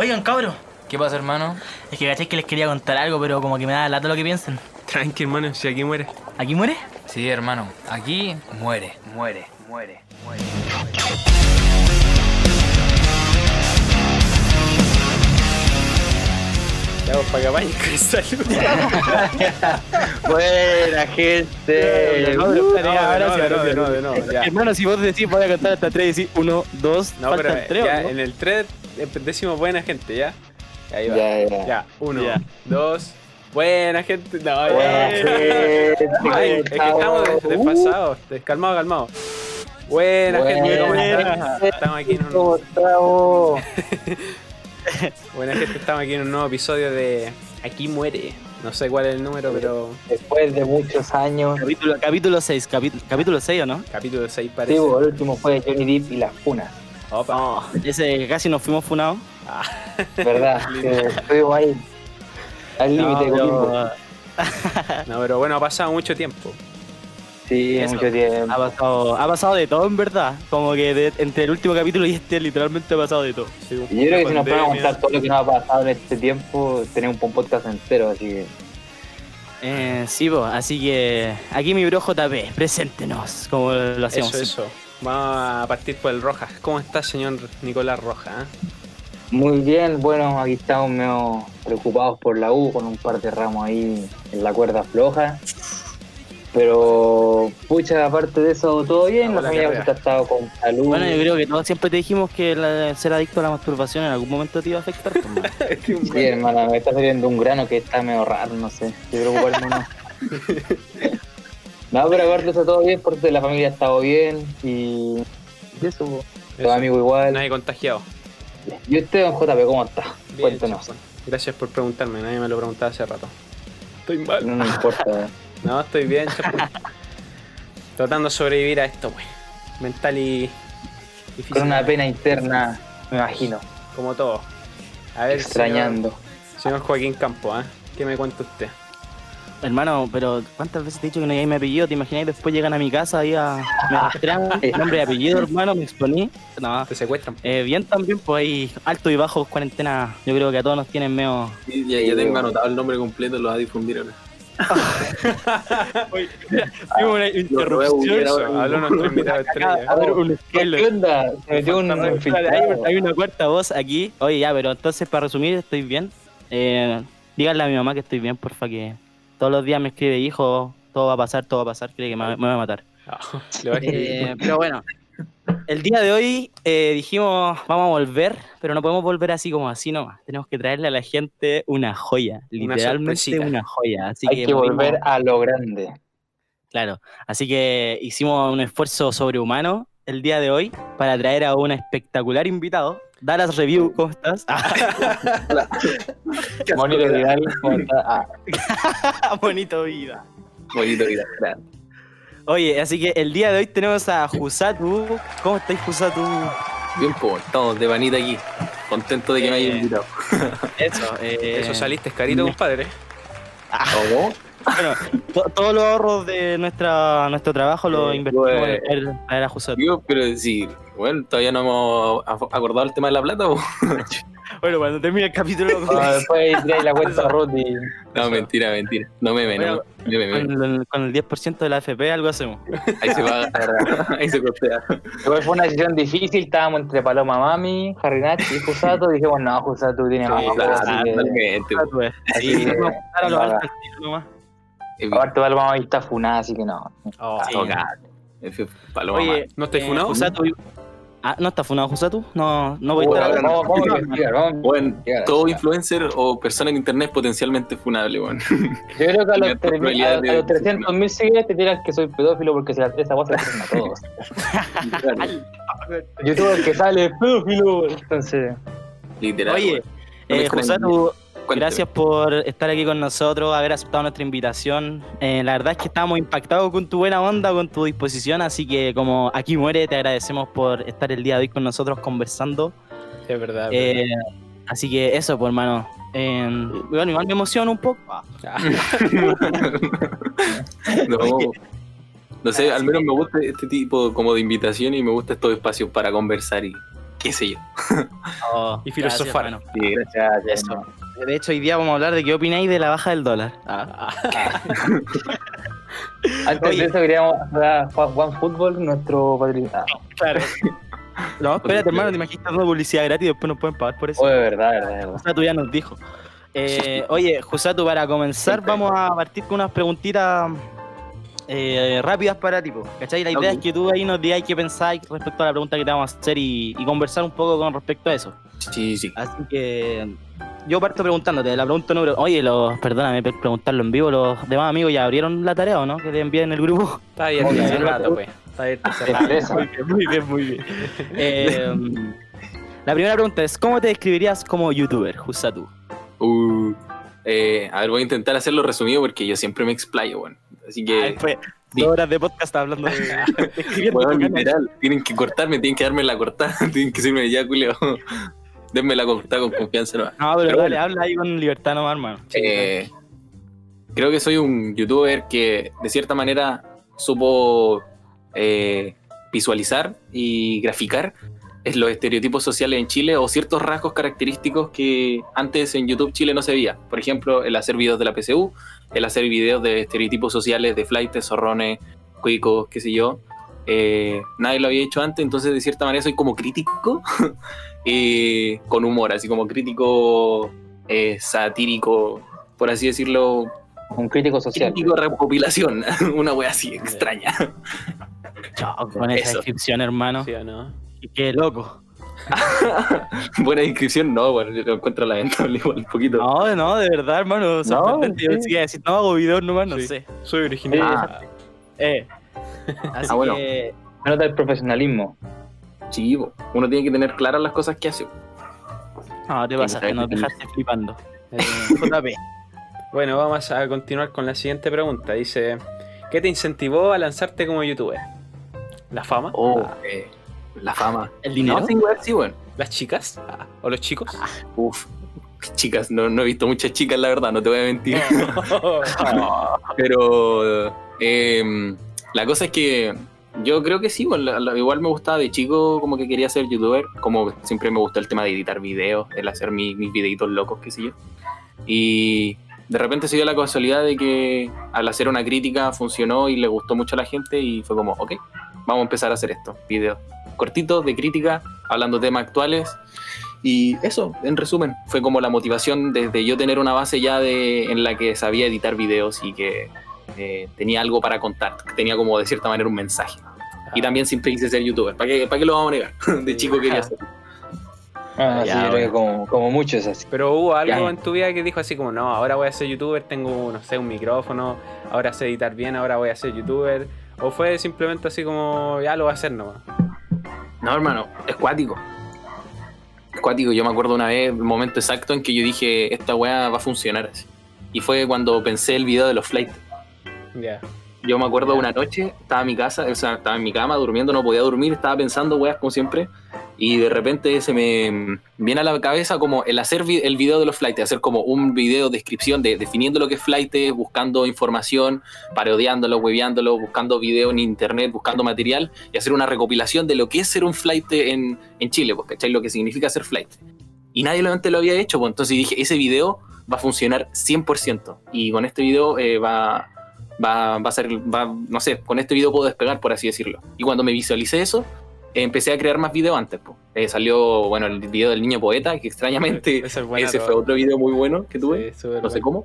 Oigan, cabros. ¿Qué pasa, hermano? Es que caché que les quería contar algo, pero como que me da lata lo que piensen. Tranqui, hermano, si aquí muere. ¿Aquí muere? Sí, hermano. Aquí muere, muere, muere, muere. Ya, vos para con salud. Buena gente. No, de nuevo, de nuevo, de nuevo, de nuevo, ya. Hermano, si vos decís voy a contar hasta 3, decís 1, 2, No, pero faltan 3, ya ¿no? en el 3 decimos buena gente, ¿ya? Ahí va. Ya, ya. Ya, uno, Ya. dos, buena gente. No, Buena ya. gente. Ay, es que estamos des- desfasados, descalmados, calmados. Buena, Buena gente, ¿cómo están? Estamos aquí en un, ¿Cómo estamos? buena gente, estamos aquí en un nuevo episodio de Aquí muere. No sé cuál es el número, pero Después de muchos años. Capítulo, capítulo 6, capítulo, capítulo 6, ¿o no? capítulo 6 Sí, parece. el último fue Johnny Depp y las funas. Opa. Ese casi nos fuimos funados. ¿Verdad? Que Estuvimos ahí. Al límite Coquimbo. No, pero bueno, ha pasado mucho tiempo. Sí, Eso. mucho tiempo. Ha pasado, ha pasado de todo, en verdad. Como que de- entre el último capítulo y este, literalmente ha pasado de todo. Sí, Y yo creo que si nos ponemos a pandemia. contar todo lo que nos ha pasado en este tiempo, tenemos un podcast entero, así que. Eh, sí, pues, así que aquí mi bro JP, preséntenos, como lo hacíamos. Eso, eso. Vamos a partir por el Rojas. ¿Cómo está, señor Nicolás Rojas? eh? Muy bien, bueno, aquí estamos medio preocupados por la U, con un par de ramos ahí en la cuerda floja. Pero, pucha, aparte de eso, todo bien, la familia ha estado con salud. Bueno, yo creo que todos siempre te dijimos que la- ser adicto a la masturbación en algún momento te iba a afectar. pues. Sí, hermana, me está saliendo un grano que está medio raro, no sé. Estoy preocuparme o no. No, pero aparte eso, todo bien, porque la familia ha estado bien y. y eso, po. los amigos igual. Nadie contagiado. ¿Y usted, don JP, cómo está? Bien, Cuéntanos. chapón. Gracias por preguntarme, nadie me lo preguntaba hace rato. Estoy mal. No nos importa. No, estoy bien. Tratando de sobrevivir a esto, wey. Mental y, y Con una pena interna, me imagino. Como todo. A ver, Extrañando. Señor, señor Joaquín Campo, ¿eh? ¿Qué me cuenta usted? Hermano, pero ¿cuántas veces te he dicho que no digáis mi apellido? ¿Te imagináis después llegan a mi casa ahí a. Me rastrean, nombre y apellido, hermano, me exponí. No. ¿Te secuestran? Eh, bien también, pues hay alto y bajo cuarentena. Yo creo que a todos nos tienen medio. Sí, ya, ya tengo anotado el nombre completo, lo va a difundir ahora. Hubo una ahora. habló nuestro invitado estrella. A ver, un ¿Qué spoiler. onda? Se metió un Hay, infiltrado. hay una cuarta voz aquí. Oye, ya, pero entonces para resumir, estoy bien. Eh, díganle a mi mamá que estoy bien, porfa, que todos los días me escribe, hijo, todo va a pasar, todo va a pasar, cree que me, me va a matar. Ah. Eh, pero bueno, el día de hoy eh, dijimos, vamos a volver, pero no podemos volver así como así nomás. Tenemos que traerle a la gente una joya, Una literalmente sorpresita. una joya. Así Hay que volver a lo grande. Claro, así que hicimos un esfuerzo sobrehumano el día de hoy para traer a un espectacular invitado. Dallas Review, ¿cómo estás? Monito Vidal. Ah, bonito vida. Bonito, mira, gracias. Oye, así que el día de hoy tenemos a Jusatu. ¿Cómo estáis, Jusatu? Bien, pues, estamos de panita aquí. Contento de que me hayan invitado. Eso, eh, Eso saliste carito, compadre. ¿Cómo? Bueno, to- todos los ahorros de nuestra, nuestro trabajo los Eh, invertimos en bueno. traer- traer a Jusatu. Digo, pero sí, bueno, todavía no hemos acordado el tema de la plata, po. Bueno, cuando termine el capítulo, ah, después trae la cuenta a Ruth y No, mentira, mentira. No meme, Bueno, no con el 10% de la FP algo hacemos. Ahí se paga, ahí se costea. Fue una decisión difícil, estábamos entre Paloma Mami, Harry Nachi y Jusato, dijimos, no, Jusato tiene más Sí, apoyo, claro, así a apuntar a lo nada. alto al tiro nomás. Aparte Paloma Mami está funada, así que no. Oh, Sí. Paloma Oye. ¿No estáis eh, funado? Jusatu- Ah, ¿no está funado Jusatu? No, no voy a estar investigar, vamos. Bueno, todo influencer o persona en internet es potencialmente funable, bueno. Yo creo que a los, tres- probabilidad a, de- a los 300 mil seguidores te tiran que soy pedófilo porque se la, esa voz se la a todos. Youtuber que sale es pedófilo, entonces. Literal. Oye. No eh, extraña. Cuénteme. gracias por estar aquí con nosotros, haber aceptado nuestra invitación. Eh, la verdad es que estamos impactados con tu buena onda, con tu disposición, así que como aquí muere, te agradecemos por estar el día de hoy con nosotros conversando. Es verdad. es Eh, así que eso, pues hermano. Eh, bueno, igual me emociona un poco. Ah, no, no sé, al menos me gusta este tipo como de invitación y me gusta estos espacios para conversar y qué sé yo. Oh, Y filosofar. gracias, Sí, Gracias, Eso. De hecho, hoy día vamos a hablar de qué opináis de la baja del dólar. Ah. Antes Oye. de eso queríamos hablar Juan, Juan Fútbol, nuestro patrocinador. Ah, Claro. No, espérate, hermano, te imaginas dando publicidad gratis y después nos pueden pagar por eso. de verdad, de verdad, verdad. Jusatu ya nos dijo. Eh, oye, Jusatu, para comenzar, vamos a partir con unas preguntitas eh, rápidas para ti. ¿Cachai? La idea es que tú ahí nos digas qué pensáis respecto a la pregunta que te vamos a hacer y, y conversar un poco con respecto a eso. sí, sí. Así que yo parto preguntándote, la pregunta número. Oye, los, perdóname por preguntarlo en vivo, los demás amigos ya abrieron la tarea o no? Que te envíen en el grupo. Está abierto sí, rato, pues. Está abierto hace rato. Empresa. Muy bien, muy bien, muy bien. Eh, la primera pregunta es: ¿Cómo te describirías como youtuber, Jusatu? Uh, eh, a ver, voy a intentar hacerlo resumido porque yo siempre me explayo, bueno. Así que, Después, sí. dos horas de podcast hablando de. tu canal. literal, tienen que cortarme, tienen que darme la cortada, tienen que decirme ya, culio. Denme la cortada con confianza, ¿no? No, pero, Pero dale, bueno. habla ahí con libertad nomás, hermano. Eh, creo que soy un youtuber que de cierta manera supo eh, visualizar y graficar es los estereotipos sociales en Chile o ciertos rasgos característicos que antes en YouTube Chile no se veía. Por ejemplo, el hacer videos de la PSU, el hacer videos de estereotipos sociales de flightes, zorrones, cuicos, qué sé yo. Eh, nadie lo había hecho antes, entonces de cierta manera soy como crítico eh, con humor, así como crítico eh, satírico, por así decirlo, Un crítico social. crítico de recopilación, una wea así extraña. Chao, con esa Eso. descripción, hermano. ¿Sí o no? Y Qué loco. Buena inscripción, no, bueno, yo lo encuentro lamentable igual un poquito. No, no, de verdad, hermano. Sorprendente. Yo sí. decir, no hago videos nomás, no Sí. sé. Soy original. Ah. Eh. Así Ah, bueno. que. Nota el profesionalismo. Sí, uno tiene que tener claras las cosas que hace. No, te pasaste, sabes nos que- dejaste flipando. Eh, JP. Bueno, vamos a continuar con la siguiente pregunta. Dice, ¿qué te incentivó a lanzarte como youtuber? ¿La fama? Oh, Ah, eh, la fama. ¿El dinero? No, sí, igual sí, bueno. ¿Las chicas? Ah, ¿O los chicos? Uf, chicas, no, no he visto muchas chicas, la verdad, no te voy a mentir. Pero eh, la cosa es que yo creo que sí, la- la- igual me gustaba de chico, como que quería ser youtuber, como siempre me gustó el tema de editar videos, el hacer mi- mis videitos locos, qué sé yo. Y de repente se dio la casualidad de que al hacer una crítica funcionó y le gustó mucho a la gente y fue como, ok, vamos a empezar a hacer esto, videos cortitos de crítica, hablando temas actuales. Y eso, en resumen, fue como la motivación desde yo tener una base ya de, en la que sabía editar videos y que eh, tenía algo para contar, que tenía como de cierta manera un mensaje. Y también siempre quise ser youtuber, ¿para qué, para qué lo vamos a negar? De chico quería ser. Ah, Ya, sí, yo creo bueno. que como, como muchos así. Pero hubo algo Ya. en tu vida que dijo así como, no, ahora voy a ser youtuber, tengo, no sé, un micrófono, ahora sé editar bien, ahora voy a ser youtuber. O fue simplemente así como, ya lo voy a hacer nomás. No, hermano, es cuático. Es cuático. Yo me acuerdo una vez, el momento exacto en que yo dije, esta weá va a funcionar así. Y fue cuando pensé el video de los flights. Ya. Yo me acuerdo una noche, estaba en mi casa, o sea, estaba en mi cama durmiendo, no podía dormir, estaba pensando weas como siempre. Y de repente se me viene a la cabeza como el hacer vi- el video de los flights, hacer como un video descripción de definiendo lo que es flight, buscando información, parodiándolo, hueveándolo, buscando video en internet, buscando material y hacer una recopilación de lo que es ser un flight en, en Chile, pues, ¿cachai? Lo que significa ser flight. Y nadie lo antes lo había hecho, pues entonces dije, ese video va a funcionar 100%. Y con este video eh, va, va, va a ser, va, no sé, con este video puedo despegar, por así decirlo. Y cuando me visualicé eso, eh, empecé a crear más videos antes. po. Eh, salió, bueno, el video del niño poeta, que extrañamente Ese es ese fue otro video muy bueno que tuve. Sí, no sé bueno. cómo.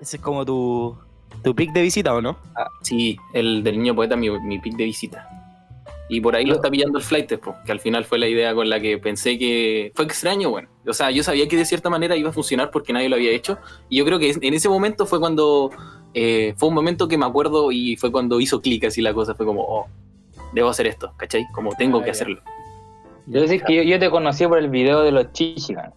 Ese es como tu, tu pick de visita, ¿o no? Sí, el del niño poeta, mi, mi pick de visita. Y por ahí lo está pillando el flight, po, que al final fue la idea con la que pensé que fue extraño, bueno. O sea, yo sabía que de cierta manera iba a funcionar porque nadie lo había hecho. Y yo creo que en ese momento fue cuando, eh, fue un momento que me acuerdo y fue cuando hizo clic así la cosa. Fue como, oh, debo hacer esto, ¿cachai? Como tengo Ah, que hacerlo. Yo decir que yo, yo te conocí por el video de los Chichigan.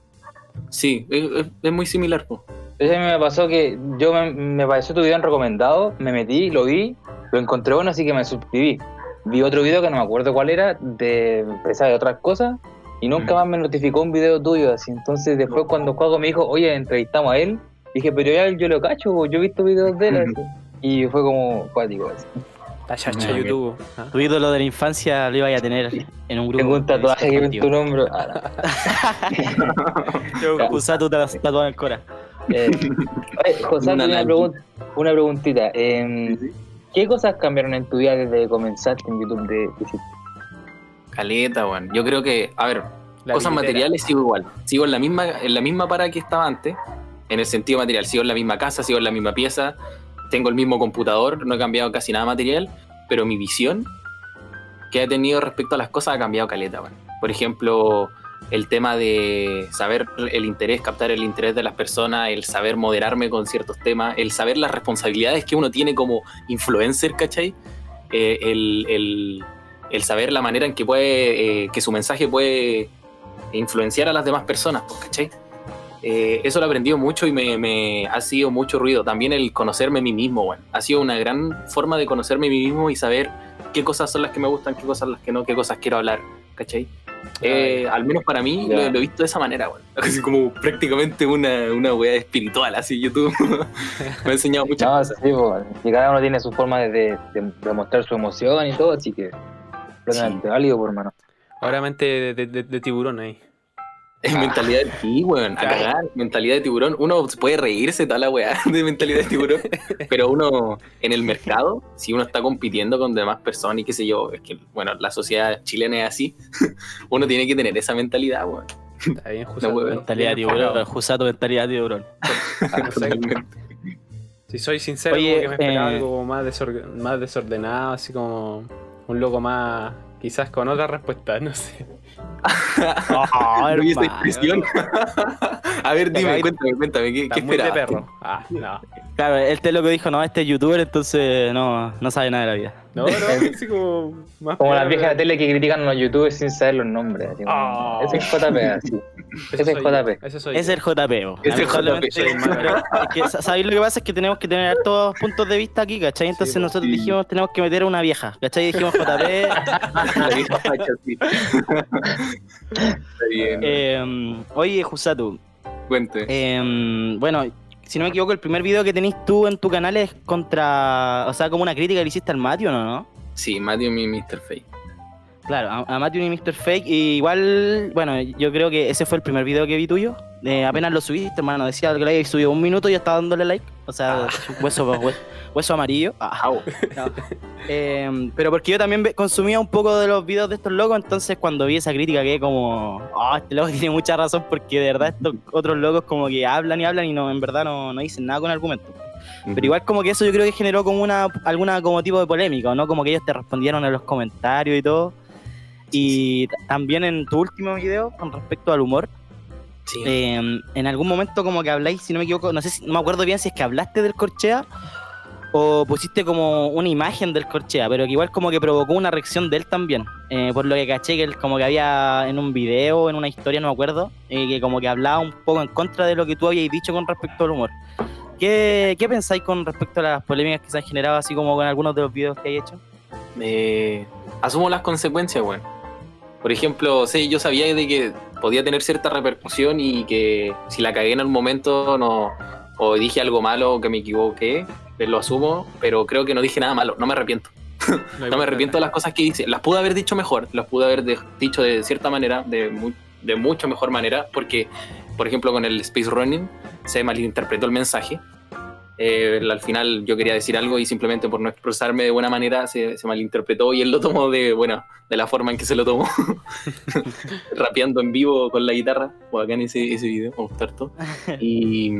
Sí, es, muy similar, po. Entonces a mí me pasó que yo me, me pareció tu video en recomendado, me metí, lo vi, lo encontré bueno, así que me suscribí. Vi otro video que no me acuerdo cuál era, de empezar de otras cosas, y nunca Mm. más me notificó un video tuyo así. Entonces después cuando Juego me dijo, oye, entrevistamos a él, dije, pero ya yo lo cacho, yo he visto videos de él. Y fue como cuático así. La chacha Ah, YouTube. ¿ah? Tu ídolo de la infancia lo iba a tener en un grupo. Tengo un tatuaje que en tu nombre. Ah, Yo, Kusato te tatuado en el cora. no. Eh, oye, José, Una una, pregun- una preguntita. Em, ¿Qué cosas cambiaron en tu vida desde que comenzaste en YouTube de, de- Caleta, weón. Yo creo que, a ver, La cosas billetera. materiales sigo igual. Sigo en la misma, en la misma para que estaba antes. En el sentido material, sigo en la misma casa, sigo en la misma pieza, tengo el mismo computador, no he cambiado casi nada material, pero mi visión que he tenido respecto a las cosas ha cambiado caleta, weón. Por ejemplo, el tema de saber el interés, captar el interés de las personas, el saber moderarme con ciertos temas, el saber las responsabilidades que uno tiene como influencer, ¿cachai? Eh, el, el- el saber la manera en que puede, eh, que su mensaje puede influenciar a las demás personas, pues, ¿cachai? Eh, eso lo he aprendido mucho y me, me ha sido mucho ruido. También el conocerme a mí mismo, bueno. Ha sido una gran forma de conocerme a mí mismo y saber qué cosas son las que me gustan, qué cosas las que no, qué cosas quiero hablar, ¿cachai? Eh, al menos para mí lo, lo he visto de esa manera, bueno. Así como prácticamente una, una weá espiritual, así YouTube. me ha enseñado muchas No, cosas. sí, y cada uno tiene su forma de, de, de- mostrar su emoción y todo, así que plenamente válido, por hermano. Ahora mente de, de- de- de tiburón ahí. Es mentalidad de sí, weón. A Claro. cagar, mentalidad de tiburón. Uno se puede reírse toda la weá de mentalidad de tiburón. pero uno, en el mercado, si uno está compitiendo con demás personas y qué sé yo, es que, bueno, la sociedad chilena es así. uno tiene que tener esa mentalidad, weón. Está bien, Jusato, huevo. bien Mentalidad de tiburón. Jusato, mentalidad de tiburón. Totalmente. Si soy sincero, Oye, como que me esperaba eh, algo más, desor- más desordenado, así como un loco más, quizás con otra respuesta, no sé. Oh, esa expresión. A ver, dime, cuéntame, cuéntame, ¿qué, qué muy de perro. Ah, no. Claro, este loco dijo, no, este es youtuber, entonces no, no sabe nada de la vida. No, no, así como más Como las viejas de pero- tele que critican a los youtubers sin saber los nombres. Así Oh. Ese es JP, así. Ese es yo, JP. Ese soy Es el JP. Es el JP, ¿Sabéis lo que pasa? Es que tenemos que tener todos puntos de vista aquí, ¿cachai? Entonces Sí, nosotros sí. dijimos, tenemos que meter a una vieja, ¿cachai? Dijimos JP. La vieja facha, sí. Está bien. eh, oye, Jusatu, Cuente. eh, bueno, si no me equivoco, el primer video que tenéis tú en tu canal es contra, o sea, como una crítica que le hiciste al Matthew, ¿no? no? Sí, Matthew y Mr. Fake. Claro, a, a Matthew y Mr. Fake. Y igual, bueno, yo creo que ese fue el primer video que vi tuyo. Eh, apenas lo subiste, hermano. Decía que había subido un minuto y ya estaba dándole like. O sea, hueso, hueso, hueso amarillo. Ah. Eh, pero porque yo también consumía un poco de los videos de estos locos, entonces cuando vi esa crítica quedé como, ah, este loco tiene mucha razón porque de verdad estos otros locos como que hablan y hablan y no, en verdad no, no dicen nada con argumentos. Pero igual como que eso yo creo que generó como una alguna como tipo de polémica, ¿no? Como que ellos te respondieron en los comentarios y todo. Y también en tu último video con respecto al humor, Sí. eh, en algún momento como que habláis, si no me equivoco, no sé si, no me acuerdo bien si es que hablaste del corchea o pusiste como una imagen del corchea, pero que igual como que provocó una reacción de él también. Eh, por lo que caché que él como que había en un video, en una historia, no me acuerdo, eh, que como que hablaba un poco en contra de lo que tú habías dicho con respecto al humor. ¿Qué, qué pensáis con respecto a las polémicas que se han generado así como con algunos de los videos que hay hecho? Eh, asumo las consecuencias, bueno. Por ejemplo, sí, yo sabía de que podía tener cierta repercusión y que si la cagué en algún momento no, o dije algo malo o que me equivoqué, eh, lo asumo, pero creo que no dije nada malo, no me arrepiento. No me arrepiento de las cosas que hice. Las pude haber dicho mejor, las pude haber de- dicho de cierta manera, de, mu- de mucho mejor manera, porque, por ejemplo, con el Space Running se malinterpretó el mensaje. Eh, al final yo quería decir algo y simplemente por no expresarme de buena manera se, se malinterpretó y él lo tomó de, bueno, de la forma en que se lo tomó. Rapeando en vivo con la guitarra, o acá en ese, ese video, gustó harto. Y,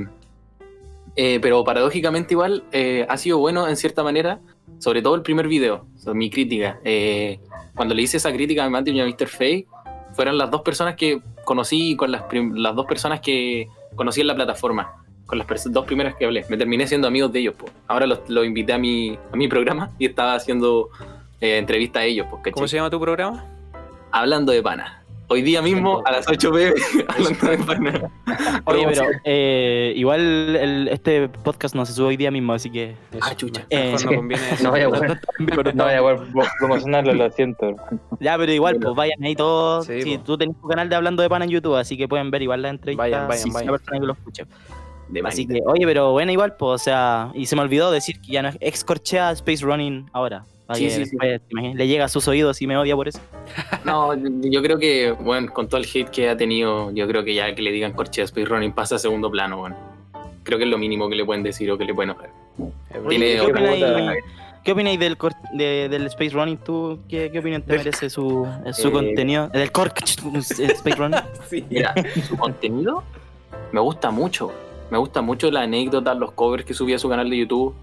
eh, pero paradójicamente igual eh, ha sido bueno en cierta manera, sobre todo el primer video, o sea, mi crítica. Eh, cuando le hice esa crítica a Matthew y a Mr. Fake, fueron las dos personas que conocí, con las, las dos personas que conocí en la plataforma, con las dos primeras que hablé. Me terminé siendo amigos de ellos. po. Ahora los, los invité a mi, a mi programa y estaba haciendo eh, entrevista a ellos. ¿cachai? ¿Cómo se llama tu programa? Hablando de pana. Hoy día mismo a las 8 pm, hablando de pana. Oye, pero eh, igual el- este podcast no se sube hoy día mismo, así que... Eso, Ah, chucha. Mejor Eh, no conviene. No vaya a poder, no vaya a poder promocionarlo, lo siento. hermano. Ya, pero igual, pues vayan ahí todos. Sí, Sí, po. tú tenés tu canal de Hablando de Pan en YouTube, así que pueden ver igual la entrevista. Vayan, vayan, si vayan. la persona que lo escuche. De Así que, oye, pero bueno, igual, pues, o sea, y se me olvidó decir que ya no es ex Corchea Space Running ahora. Sí, sí, sí. le llega a sus oídos y me odia por eso. No, yo creo que, bueno, con todo el hate que ha tenido, yo creo que ya que le digan Corchea Speedrunning pasa a segundo plano, bueno. Creo que es lo mínimo que le pueden decir o que le pueden ofrecer. Tiene ¿qué otra opináis, ¿qué opináis del, cor- de- del Space Running? ¿Tú qué, qué opinión te merece su, su Eh, contenido? Del Cork Space Running. Sí. Mira, su contenido me gusta mucho. Me gusta mucho la anécdota, los covers que subía a su canal de YouTube.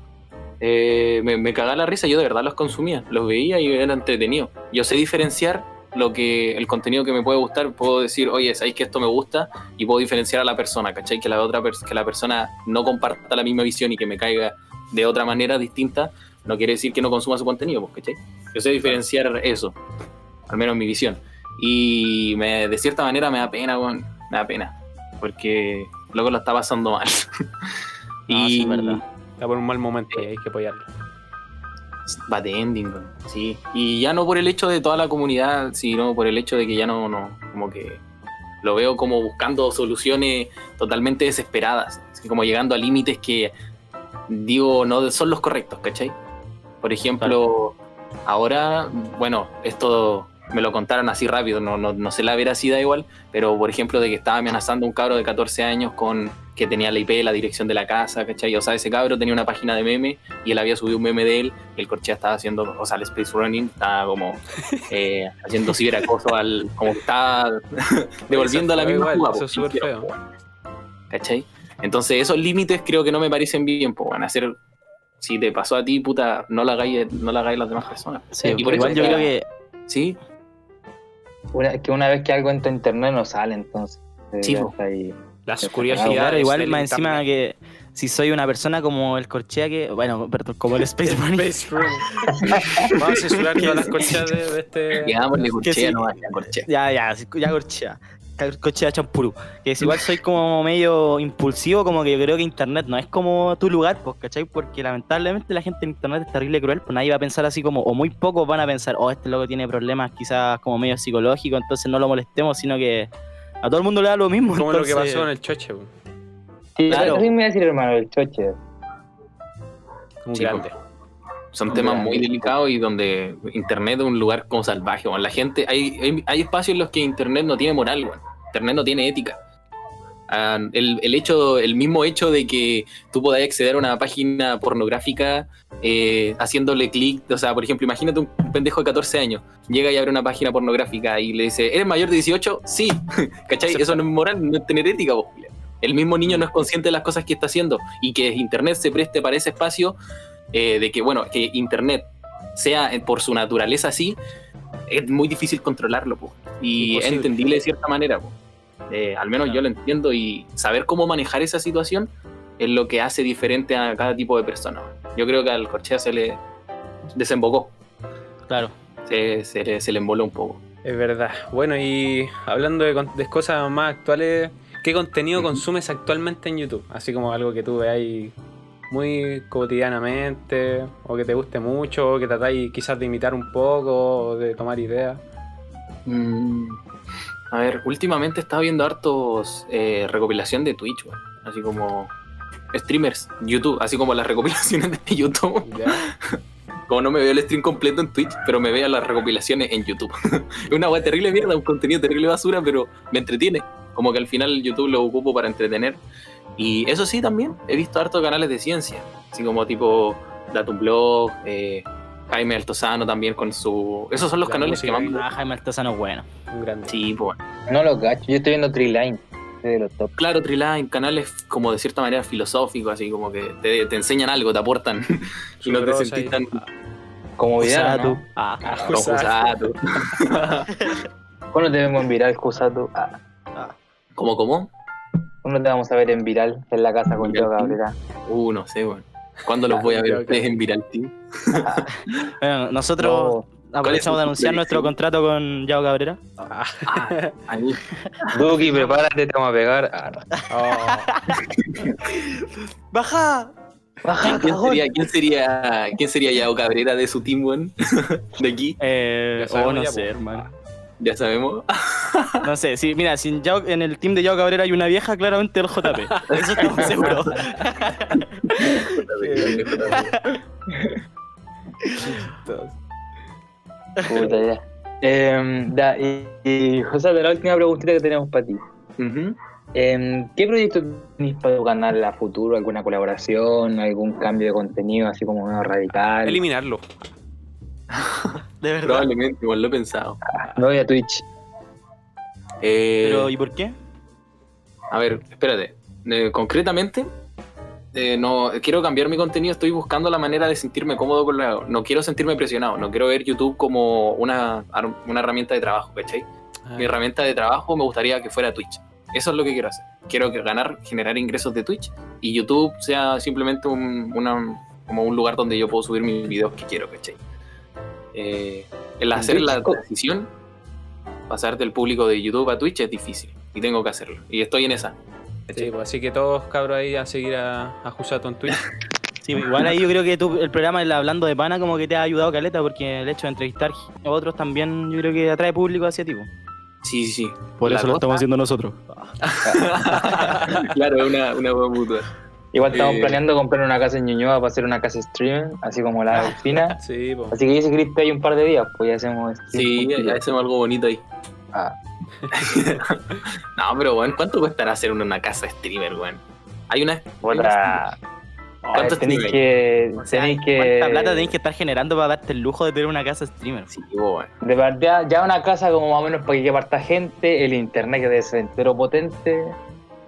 Eh, me, me cagaba la risa, yo de verdad los consumía, los veía y era entretenido. Yo sé diferenciar lo que el contenido que me puede gustar, puedo decir, oye, sabéis que esto me gusta y puedo diferenciar a la persona, ¿cachai? Que la otra que la persona no comparta la misma visión y que me caiga de otra manera distinta, no quiere decir que no consuma su contenido, pues, ¿cachai? Yo sé diferenciar eso, al menos en mi visión. Y me, de cierta manera me da pena, weón, me da pena, porque luego lo está pasando mal. No, sí, es verdad. Está por un mal momento y hay que apoyarlo. Bad ending, sí. Y ya no por el hecho de toda la comunidad, sino por el hecho de que ya no, no como que lo veo como buscando soluciones totalmente desesperadas, así como llegando a límites que digo no son los correctos, ¿cachai? Por ejemplo, ahora, bueno, esto me lo contaron así rápido, no, no, no sé la veracidad igual, pero por ejemplo de que estaba amenazando a un cabro de 14 años con que tenía la IP, la dirección de la casa, ¿cachai? O sea, ese cabro tenía una página de meme y él había subido un meme de él y el Corchea estaba haciendo, o sea, el Space Running estaba como eh, haciendo ciberacoso al, como que estaba devolviendo Eso la misma igual, jugada, eso po, es súper feo. ¿Cachai? Entonces esos límites creo que no me parecen bien, pues, van a hacer, si te pasó a ti, puta, no la hagáis, no la hagáis a las demás personas. Sí, Y por igual eso yo que- creo que Sí, Una, que una vez que algo entra a internet no sale, entonces. eh, Sí, ahí. Las curiosidades. Claro, igual más encima internet. que si soy una persona como el Corchea que, bueno, perdón, como el Space Running. Vamos a censurar todas las conchas de, de este. llegámosle que corchea, sí. no vaya, corchea. ya, ya, ya Corchea, Cal- Corchea champurú, que es igual soy como medio impulsivo, como que yo creo que internet no es como tu lugar, pues, ¿cachai? Porque lamentablemente la gente en internet es terrible cruel, pues nadie va a pensar así como, o muy pocos van a pensar, oh, este loco tiene problemas quizás como medio psicológicos, entonces no lo molestemos, sino que a todo el mundo le da lo mismo. Como lo que entonces- pasó en el choche, weón. Sí, Claro. me iba a decir, hermano, el choche. Sí, grande. Son temas muy delicados y donde Internet es un lugar como salvaje. La gente, hay, hay, hay espacios en los que Internet no tiene moral, weón. Internet no tiene ética. Ah, el, el hecho, el mismo hecho de que tú podáis acceder a una página pornográfica eh, haciéndole clic, o sea, por ejemplo, imagínate un pendejo de 14 años, llega y abre una página pornográfica y le dice, ¿eres mayor de 18? Sí, ¿cachai? Eso no es moral, no es tener ética, vos. El mismo niño no es consciente de las cosas que está haciendo y que Internet se preste para ese espacio eh, de que, bueno, que Internet sea eh, por su naturaleza así, es muy difícil controlarlo, po. y es entendible de cierta manera. po. Eh, al menos yo lo entiendo y saber cómo manejar esa situación es lo que hace diferente a cada tipo de persona. Yo creo que al Corchea se le desembocó, Claro. se, se le, se le emboló un poco. Es verdad. Bueno, y hablando de, cosas más actuales, ¿qué contenido consumes actualmente en YouTube? Así como algo que tú veáis muy cotidianamente, o que te guste mucho, o que tratáis quizás de imitar un poco, o de tomar ideas. Mm, a ver, últimamente estaba viendo hartos eh, recopilación de Twitch, así como streamers, YouTube, así como las recopilaciones de YouTube. Como no me veo el stream completo en Twitch, pero me veo las recopilaciones en YouTube. es una weá terrible mierda, un contenido terrible basura, pero me entretiene. Como que al final YouTube lo ocupo para entretener. Y eso sí, también he visto hartos canales de ciencia, así como tipo Datum Blog, eh, Jaime Altozano también con su... Esos son los La canales que más... Ah, Jaime Altozano es bueno. Un grande. Sí, pues No lo cacho, yo estoy viendo. De los top. Claro, Triline, canales como de cierta manera filosóficos, así como que te, te enseñan algo, te aportan. y no te sentís tan... Como. ¿no? Ah, Ah. ¿Cuándo te vemos en viral, Kusato? Ah, ¿Cómo, cómo? ¿Cuándo te vamos a ver en viral en la casa con yo. Cabrera? Uh, no sé, bueno. ¿Cuándo los voy a ver ustedes en Viral Team? Bueno, nosotros No, aprovechamos de anunciar nuestro contrato con Yao Cabrera. Ah, ahí. Duki, prepárate, te vamos a pegar. Ah, no. oh, ¡Baja! Baja, ¿Quién sería, quién sería, quién sería Yao Cabrera de su team, weón? De aquí, Eh, Ya sabemos oh, no ya, sé, po. hermano. ya sabemos. No sé, sí, mira, si en, Yao- en el team de Yao Cabrera hay una vieja, claramente el JP. Eso estamos seguros. Puta, ya. Em, da, y, y, José, la última preguntita que tenemos para ti. Em, ¿Qué proyecto tenés para tu canal a futuro? ¿Alguna colaboración? ¿Algún cambio de contenido así como medio radical? Eliminarlo. De verdad. Probablemente, igual lo he pensado. Me voy a Twitch. Eh, Pero, ¿y por qué? A ver, espérate. Eh, concretamente, eh, no quiero cambiar mi contenido. Estoy buscando la manera de sentirme cómodo con la. No quiero sentirme presionado. No quiero ver YouTube como una, una herramienta de trabajo, ¿cachai? Ah, Mi herramienta de trabajo me gustaría que fuera Twitch. Eso es lo que quiero hacer. Quiero ganar, generar ingresos de Twitch y YouTube sea simplemente un, una- como un lugar donde yo puedo subir mis videos que quiero, ¿cachai? Eh, el hacer Twitch, la transición, pasar del público de YouTube a Twitch es difícil y tengo que hacerlo. Y estoy en esa. Sí, pues, así que todos cabros ahí a seguir a, a Jusato en Twitch. Sí, igual ahí yo creo que tú, el programa del Hablando de Pana como que te ha ayudado caleta porque el hecho de entrevistar a otros también yo creo que atrae público hacia ti. po. Sí, sí, sí. Por La eso lo estamos haciendo nosotros. claro, es una, una hueá mutua. Igual estamos Eh. planeando comprar una casa en Ñuñoa para hacer una casa streaming, así como la delfina. Sí, pues. Así que dice Cristo hay un par de días, pues ya hacemos Sí, ya hacemos algo bonito ahí. Ah, No, pero bueno, ¿cuánto costará hacer una, casa streamer, weón? Hay una. otra. ¿Cuántos tenéis que. O sea, tenéis que. ¿Cuánta plata tenés que estar generando para darte el lujo de tener una casa streamer? Sí, weón. De verdad, ya una casa como más o menos para que quepa harta gente, el internet que debe ser entero potente,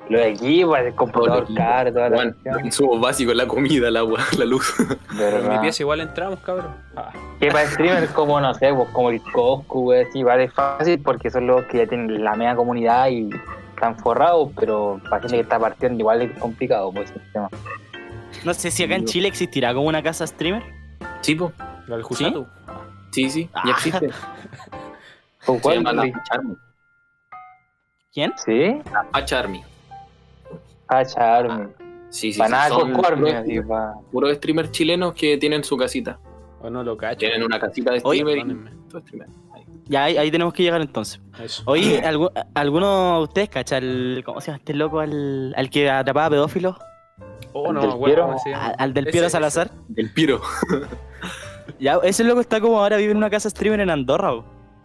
los equipos, el computador caro, toda la insumos básicos, la comida, el agua, la luz. De Pero en mi pieza igual entramos, cabrón. Ah, Que para streamers como, no sé, pues como el Coscu, güey, así, vale, fácil porque son los que ya tienen la media comunidad y están forrados, pero para gente que está partiendo igual es complicado, pues, el tema. No sé si acá en Chile existirá como una casa streamer. Sí, po. lo del. Sí, sí, Ah. ya existe. ¿Con Se cuál? llama la? Charmy. ¿Quién? ¿Sí? La Charmy. Ah, Charmy. Sí, sí, para sí, nada puros, pa- puros streamers chilenos que tienen su casita. O no lo cacho. Tienen una casita de Oye, streamer. Ahí. Ya ahí, ahí tenemos que llegar entonces. Eso. Oye, ¿algu- ¿alguno de ustedes cacha el, ¿cómo se llama este loco? Al, al que atrapaba pedófilos. Oh, no, ¿Del Piero? llama. Al, al del Ese, Piero ese. Salazar. El Piro. Ya, ese loco está como ahora vive en una casa streamer en Andorra. bo.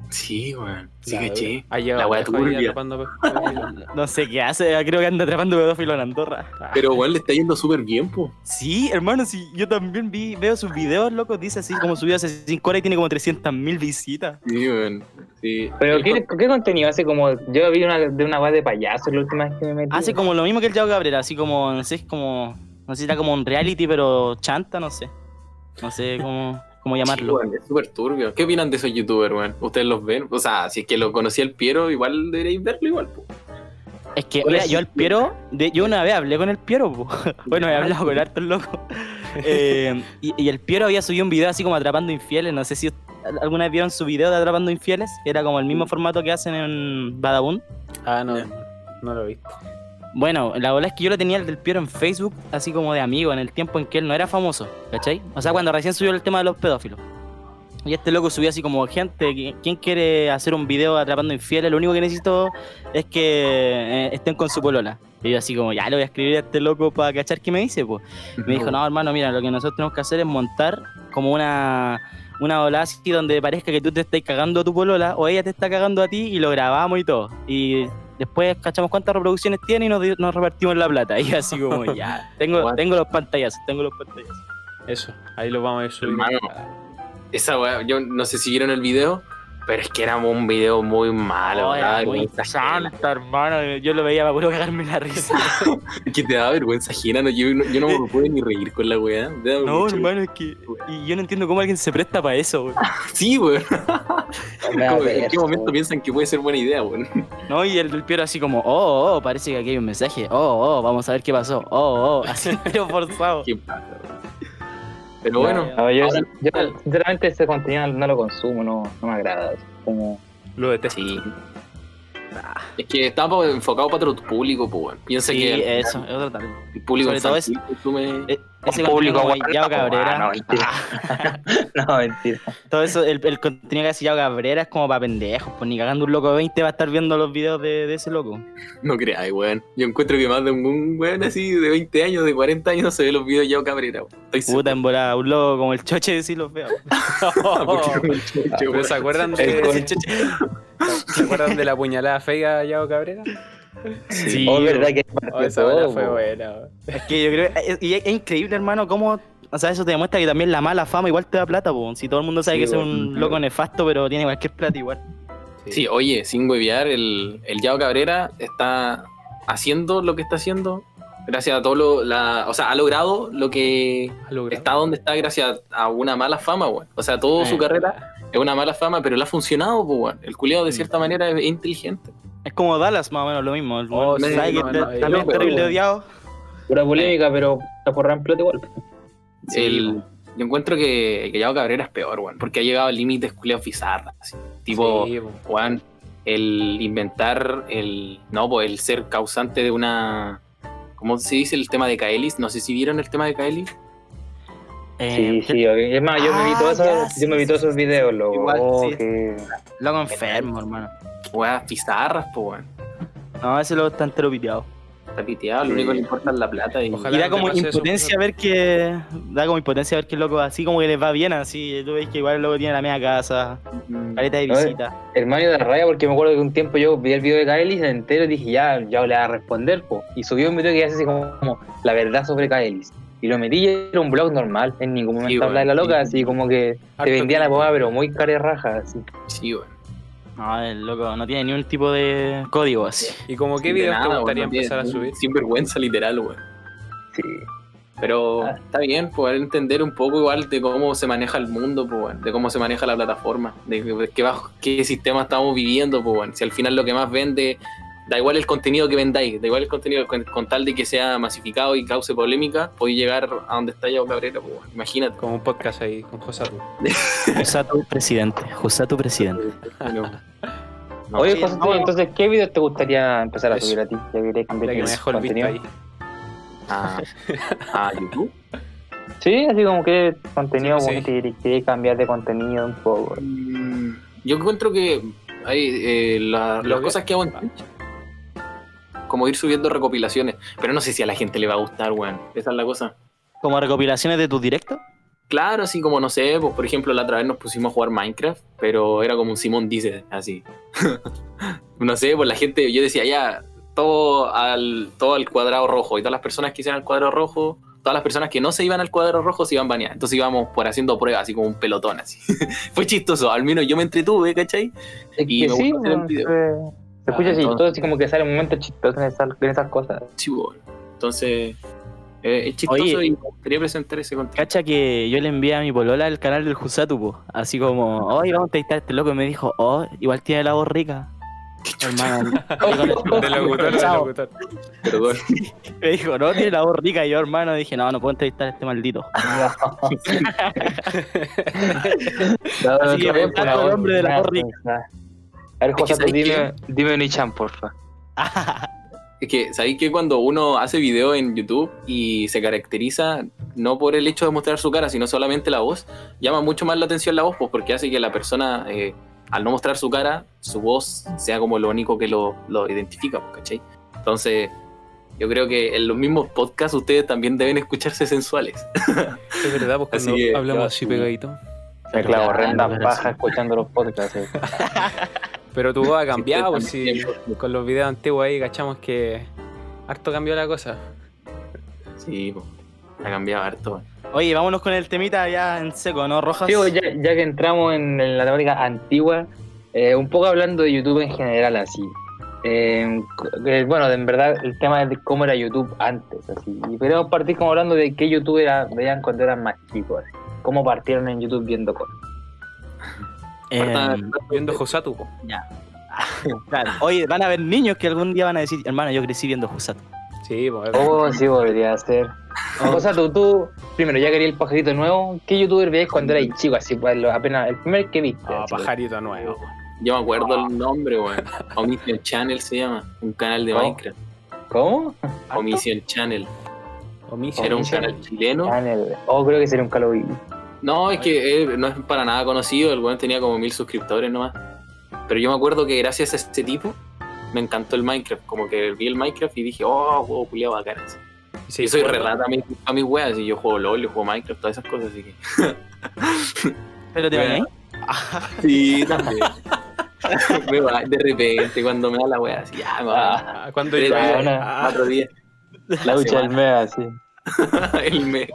Sí, weón. Sí. Ha llegado La wea turbia. No sé qué hace, creo que anda atrapando pedófilos en Andorra. Pero, weón, le está yendo súper bien, po. Sí, hermano, sí, yo también vi, veo sus videos, loco, dice así como subió hace 5 horas y tiene como 300.000 visitas. Sí, weón. Sí. Pero, ¿qué, ¿qué contenido hace? Como, yo vi una, de una web de payaso la última vez que me metí. Hace como lo mismo que el Yao Cabrera, así como, no sé, es como, no sé si era como un reality, pero chanta, no sé. No sé cómo, cómo Sí, llamarlo. es súper turbio. ¿Qué opinan de esos youtubers, weón? ¿Ustedes los ven? O sea, si es que lo conocía el Piero, igual deberíais verlo igual, po. Es que, ¿Cuál mira, yo el al Piero, de- yo una vez hablé con el Piero, po. bueno, he hablado con hartos locos. Eh, y, y el Piero había subido un video así como atrapando infieles, no sé si alguna vez vieron su video de atrapando infieles, era como el mismo formato que hacen en Badabun. Ah, no, no lo he visto. Bueno, la verdad es que yo lo tenía el del Piero en Facebook, así como de amigo, en el tiempo en que él no era famoso, ¿cachai? O sea, cuando recién subió el tema de los pedófilos. Y este loco subió así como, gente, ¿qui- ¿quién quiere hacer un video atrapando infieles? Lo único que necesito es que eh, estén con su polola. Y yo así como, ya le voy a escribir a este loco para cachar qué me dice, pues. Me dijo, no, hermano, mira, lo que nosotros tenemos que hacer es montar como una, una ola así donde parezca que tú te estás cagando a tu polola o ella te está cagando a ti y lo grabamos y todo. Y después cachamos cuántas reproducciones tiene y nos, nos repartimos la plata. Y así como, ya, tengo, tengo los pantallazos, tengo los pantallazos. Eso, ahí lo vamos a ir subiendo. Hermano. Esa weá, yo no sé si vieron el video, pero es que era un video muy malo, ajena. santa, hermano. Yo lo veía para puro cagarme la risa. que te da vergüenza ajena, no, yo, no- yo no me puedo ni reír con la weá. No, hermano, es que. Y yo no entiendo cómo alguien se presta para eso, güey. Sí, weón. ¿En qué momento weón. piensan que puede ser buena idea, weón? No, y el del Piero así como, oh, oh, parece que aquí hay un mensaje. Oh, oh, vamos a ver qué pasó. Oh, oh, así, pero forzado. ¿Qué pasa, weón? Pero bueno, No, yo, ahora- yo, sinceramente ese contenido no lo consumo, no, no me agrada. Como, Lo detesto. sí. Es que está enfocado para otro público, pues, weón. Piensa Sí, que el, eso, es otro talento. el público sobre todo consume- Eh, Ese público como Yao Cabrera, ah, no, mentira. no, mentira. todo eso, el, el contenido que hace Yao Cabrera es como para pendejos, pues ni cagando un loco de 20 va a estar viendo los videos de, de ese loco. No creáis, weón. Yo encuentro que más de un, weón así de 20 años, de 40 años, se ve los videos de Yao Cabrera, weón. Estoy. Puta, en volada, un loco como el choche sí los veo. ¿Pero se acuerdan de, con- ¿se acuerdan de la puñalada fea Yao Cabrera? Sí, Oh, verdad que Oh, esa todo, fue buena. Es que yo creo, es, y es, es increíble, hermano, cómo, o sea, eso te demuestra que también la mala fama igual te da plata, po. Si todo el mundo sabe Sí, que es un loco nefasto, pero tiene cualquier plata igual. Sí, oye, sin huevear, el, el Yao Cabrera está haciendo lo que está haciendo gracias a todo lo. La, o sea, ha logrado lo que logrado. está donde está gracias a una mala fama, weón. O sea, toda su Eh, carrera es una mala fama, pero le ha funcionado, pues, weón. El culiado de Mm. cierta manera es inteligente. Es como Dallas, más o menos lo mismo. El Oh, sí, sabe que no, te- no, también es terrible odiado. Pura polémica, pero está por ramplote igual. Sí, El- yo encuentro que, que Yao Cabrera es peor, weón, porque ha llegado a límites culiados bizarros. así. Tipo, Sí, weón, el inventar, el. No, pues el ser causante de una. ¿Cómo se dice el tema de Kaelis? No sé si vieron el tema de Kaelis. Eh, Sí, sí, ok. es más, yo me vi Ah, todos esos, sí, yo me vi sí, todos sí, esos videos, loco. Igual, Oh, sí. que- Loco enfermo, hermano. Weas bizarras, pues, weón. No, ese loco está entero piteado. Está piteado, lo Sí. único que le importa es la plata. Y... Ojalá. Y da no como eso, impotencia ver que. Da como impotencia ver que el loco así como que les va bien, así. Tú ves que igual el loco tiene la media casa, Mm, careta de visita. Hermano de raya, porque me acuerdo que un tiempo yo vi el video de Kaelis entero y dije, ya, ya le voy a responder, po. Y subió un video que hace así como, como la verdad sobre Kaelis. Y lo metí y era un blog normal, en ningún momento Sí, hablaba de la bueno, loca, sí. así como que te vendía la pomada, pero muy cara de raja, así. Sí, weón. No, el loco no tiene ni un tipo de código así. ¿Y como qué De videos nada, te gustaría no tiene- empezar a subir? Sin vergüenza, literal, weón. Sí. Pero Ah. está bien poder entender un poco igual de cómo se maneja el mundo, pues, weón, de cómo se maneja la plataforma, de, qué, bajo- qué sistema estamos viviendo, pues, weón. si al final lo que más vende, da igual el contenido que vendáis, da igual el contenido, con, con tal de que sea masificado y cause polémica, podéis llegar a donde está Yao Cabrera, pues, imagínate. Como un podcast ahí con Josatu. Josatu presidente. Josatu presidente. No, Oye, José, no. entonces, ¿qué videos te gustaría empezar a Eso. subir a ti? Ya La cambiar que tu me dejó el visto contenido. ahí. a, a YouTube. Sí, así como que contenido Sí, sí. bonito, que cambiar de contenido un poco. Mm, Yo encuentro que hay eh, la- las cosas que hago en Twitch, como ir subiendo recopilaciones, pero no sé si a la gente le va a gustar, weón. Esa es la cosa. Como recopilaciones de tus directos. Claro, así como no sé, pues por ejemplo la otra vez nos pusimos a jugar Minecraft, pero era como un Simón dice, así. no sé, pues la gente, yo decía ya, todo al, todo al cuadrado rojo, y todas las personas que hicieran el cuadrado rojo, todas las personas que no se iban al cuadrado rojo se iban baneadas. Entonces íbamos por haciendo pruebas, así como un pelotón, así. Fue chistoso, al menos yo me entretuve, ¿cachai? Es Y que me sí, hacer el video. Se escucha así, entonces- todo así como que sale un momento chistoso en esas, en esas cosas. Sí, bueno. Entonces, eh, es chistoso Oye. y quería presentar ese contenido. Cacha que yo le envié a mi polola el canal del Jusatu, po. Así como, hoy vamos a entrevistar a este loco. Y me dijo, oh, igual tiene la voz rica. Hermano, De locutor, de locutor. Perdón. me dijo, no, tiene la voz rica. Y yo, hermano, dije, no, no puedo entrevistar a este maldito. Así que, por tanto, el hombre de la voz rica. A ver, Es que, José, ¿sabes dime, dime un Ichan, porfa. Es que, ¿sabéis que cuando uno hace video en YouTube y se caracteriza no por el hecho de mostrar su cara, sino solamente la voz, llama mucho más la atención la voz, pues porque hace que la persona, eh, al no mostrar su cara, su voz sea como lo único que lo, lo identifica, pues, ¿cachai? Entonces, yo creo que en los mismos podcasts ustedes también deben escucharse sensuales. Es verdad, pues Así cuando que, hablamos así pegadito. Me clavo Claro, renda pero baja sí. escuchando los podcasts. Pero tu voz ha cambiado, pues sí. tiempo. Con los videos antiguos ahí cachamos que harto cambió la cosa. Sí, pues, ha cambiado harto. Oye, vámonos con el temita ya en seco, ¿no, Rojas? Sí, pues, ya, ya que entramos en, en la temática antigua, eh, un poco hablando de YouTube en general, así. Eh, que, bueno, en verdad, el tema de cómo era YouTube antes, así. Y queremos partir como hablando de qué YouTube era, veían cuando eran más chicos, así. Cómo partieron en YouTube viendo cosas. Eh, Viendo Josatu, ya. Claro. Oye, van a haber niños que algún día van a decir, hermano, yo crecí viendo Jusatu. Sí, pues. Oh, sí, podría ser. O sea, tú, primero, ya quería el pajarito nuevo. ¿Qué youtuber veías cuando eras chico? Así, pues, apenas, el primer que viste. Ah, así, pajarito nuevo. Yo me acuerdo el nombre, weón. Omission Channel se llama. Un canal de ¿Cómo? Minecraft. ¿Cómo? Omission Channel. Omission. Era un canal chileno. Channel. Oh, creo que sería un Call of Duty. No, es que él no es para nada conocido. El weón tenía como mil suscriptores nomás. Pero yo me acuerdo que gracias a este tipo me encantó el Minecraft. Como que vi el Minecraft y dije, oh, juego culiado bacán. Sí, yo soy fue- re rata a mis, a mis weas. Y yo juego LOL, yo juego Minecraft, todas esas cosas. Así que. Pero te Bueno. ahí. Sí, también. me va de repente cuando me da la wea así, ya me va. Ah, cuando Tres llueve. días, Ah. La ducha del mega, sí. el mes.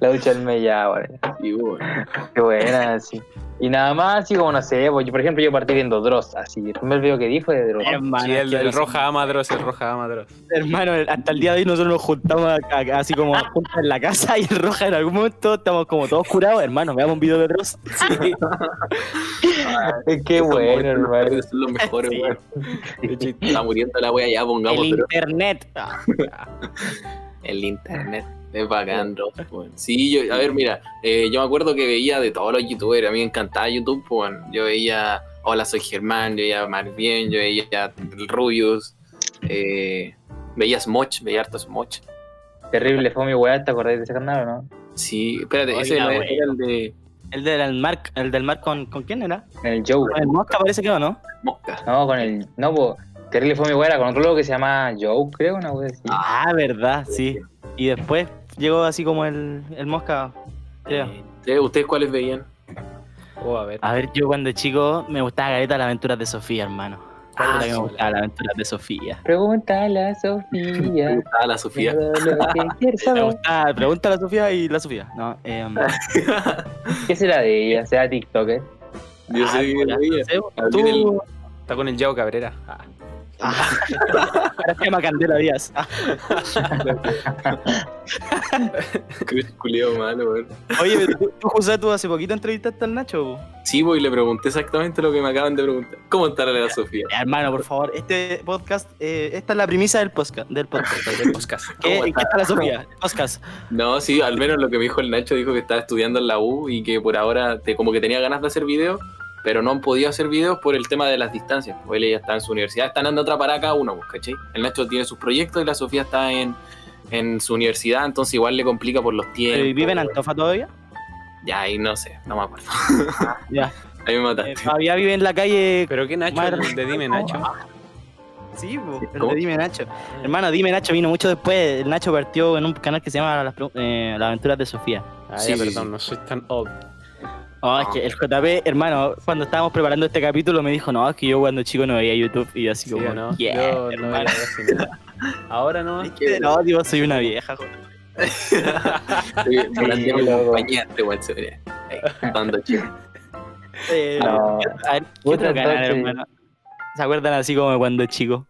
La ducha del mega, ya, bueno. Y bueno. Qué buena, sí. Y nada más, así como no sé, pues, yo, por ejemplo, yo partí viendo Dross, así. El primer video que di fue de Dross. Hermano, sí, el, es roja amadros, el roja amadros. Hermano, hasta el día de hoy nosotros nos juntamos así como juntos en la casa y el roja en algún momento estamos como todos curados. Hermano, veamos un video de Dross. Sí. Es Son bueno, hermano. Son los mejores, Sí. weón. Está muriendo la wea, ya pongamos el pero internet. El internet. Es bacán, Dross, weón. Sí, yo, a ver, mira, eh, yo me acuerdo que veía de todos los youtubers, a mí me encantaba YouTube, pues, weón. Yo veía Hola, soy Germán, yo veía Marvien, yo veía el Rubius, eh, veía Smoch, veía harto Smoch. Terrible fue mi weá, ¿te acordás de ese canal o no? Sí, espérate, Oiga, ese no era el de El del Mark, el del Mark con, ¿con quién era? El Joe. Con el Mosca parece que no, ¿no? Mosca. No, con el. No, pues. Terrible fue mi weá, con otro loco que se llama Joe, creo, una weá así. Ah, verdad, sí. Y después llegó así como el, el Mosca, creo. Eh, ¿ustedes- ¿Ustedes cuáles veían? Oh, a ver. A ver, yo cuando chico me gustaba Galeta las aventuras de Sofía, hermano. Ah, que me gustaba las aventuras de Sofía. Pregúntale a Sofía. gustaba la Sofía. Me gustaba, pregúntale a Sofía y la Sofía. No, eh, ¿Qué será de ella? ¿Será TikToker? Yo sé que sé, Ah, tiene el- tú. Está con el Yao Cabrera. Ah. Ahora se llama Candela Díaz. Ah, Culiao malo, weón. Oye, tú, tú, José, tú hace poquito entrevistaste al Nacho. Sí, voy y le pregunté exactamente lo que me acaban de preguntar. ¿Cómo está la Sofía? Eh, Hermano, por favor, este podcast, eh, esta es la premisa del podcast. Del podcast. Del podcast. ¿Qué, ¿Cómo ¿En qué está la Sofía? Podcast. No, sí, al menos lo que me dijo el Nacho dijo que estaba estudiando en la U y que por ahora te- como que tenía ganas de hacer videos, pero no han podido hacer videos por el tema de las distancias. Pues él ya está en su universidad, están en otra para cada uno, pues, ¿cachai? El Nacho tiene sus proyectos y la Sofía está en, en su universidad, entonces igual le complica por los tiempos. Eh, ¿Vive en Antofa todavía? Ya, ahí no sé, no me acuerdo. Ya. Ahí me Eh, mataste. todavía vive en la calle. ¿Pero qué Nacho? Madre- El de Dime Nacho. Sí, po, el ¿Cómo? de Dime Nacho. Hermano, Dime Nacho vino mucho después. El Nacho partió en un canal que se llama Las, eh, Las Aventuras de Sofía. Ah, Sí, ya, sí, perdón, sí. no soy tan old. Oh, es que el JP, hermano, cuando estábamos preparando este capítulo me dijo, no, es que yo cuando chico no veía YouTube y yo así Sí, como, ¿o no? yeah, Yo no hermano. veía casi nada. Ahora no. Es que no, tío, soy una vieja. joder. Se vería. Ahí, dando chido. Eh, No. A ver, ¿qué Puta, otro canal, entonces- hermano? ¿Se acuerdan así como cuando chico?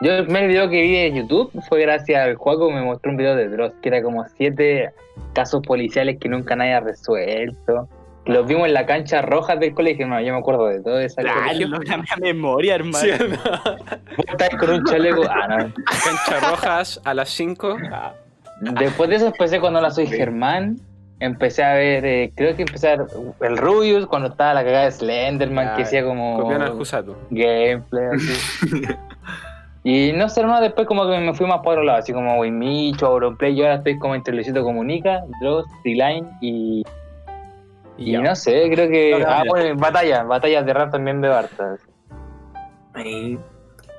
Yo el primer video que vi en YouTube fue gracias al juego que me mostró un video de Dross, que era como siete casos policiales que nunca nadie ha resuelto. Los vimos en la cancha roja del colegio, no, yo me acuerdo de todo esa Ah, colegio. lo que me memoria, hermano. Sí, no. Con un chaleco. Ah, no. Cancha Rojas a las 5. Ah, Después de eso empecé cuando la soy Germán. Empecé a ver, eh, creo que empecé a ver el Rubius cuando estaba la cagada de Slenderman, que hacía como copión al Jusato. gameplay. Así. y no sé, hermano, después como que me fui más por otro lado, así como Wimicho, Auronplay. Yo ahora estoy como entre Luisito Comunica, Dross, D-Line y, y ya. no sé, creo que. No, no, ah, bueno, batallas, batallas de rap también veo hartas. Ahí.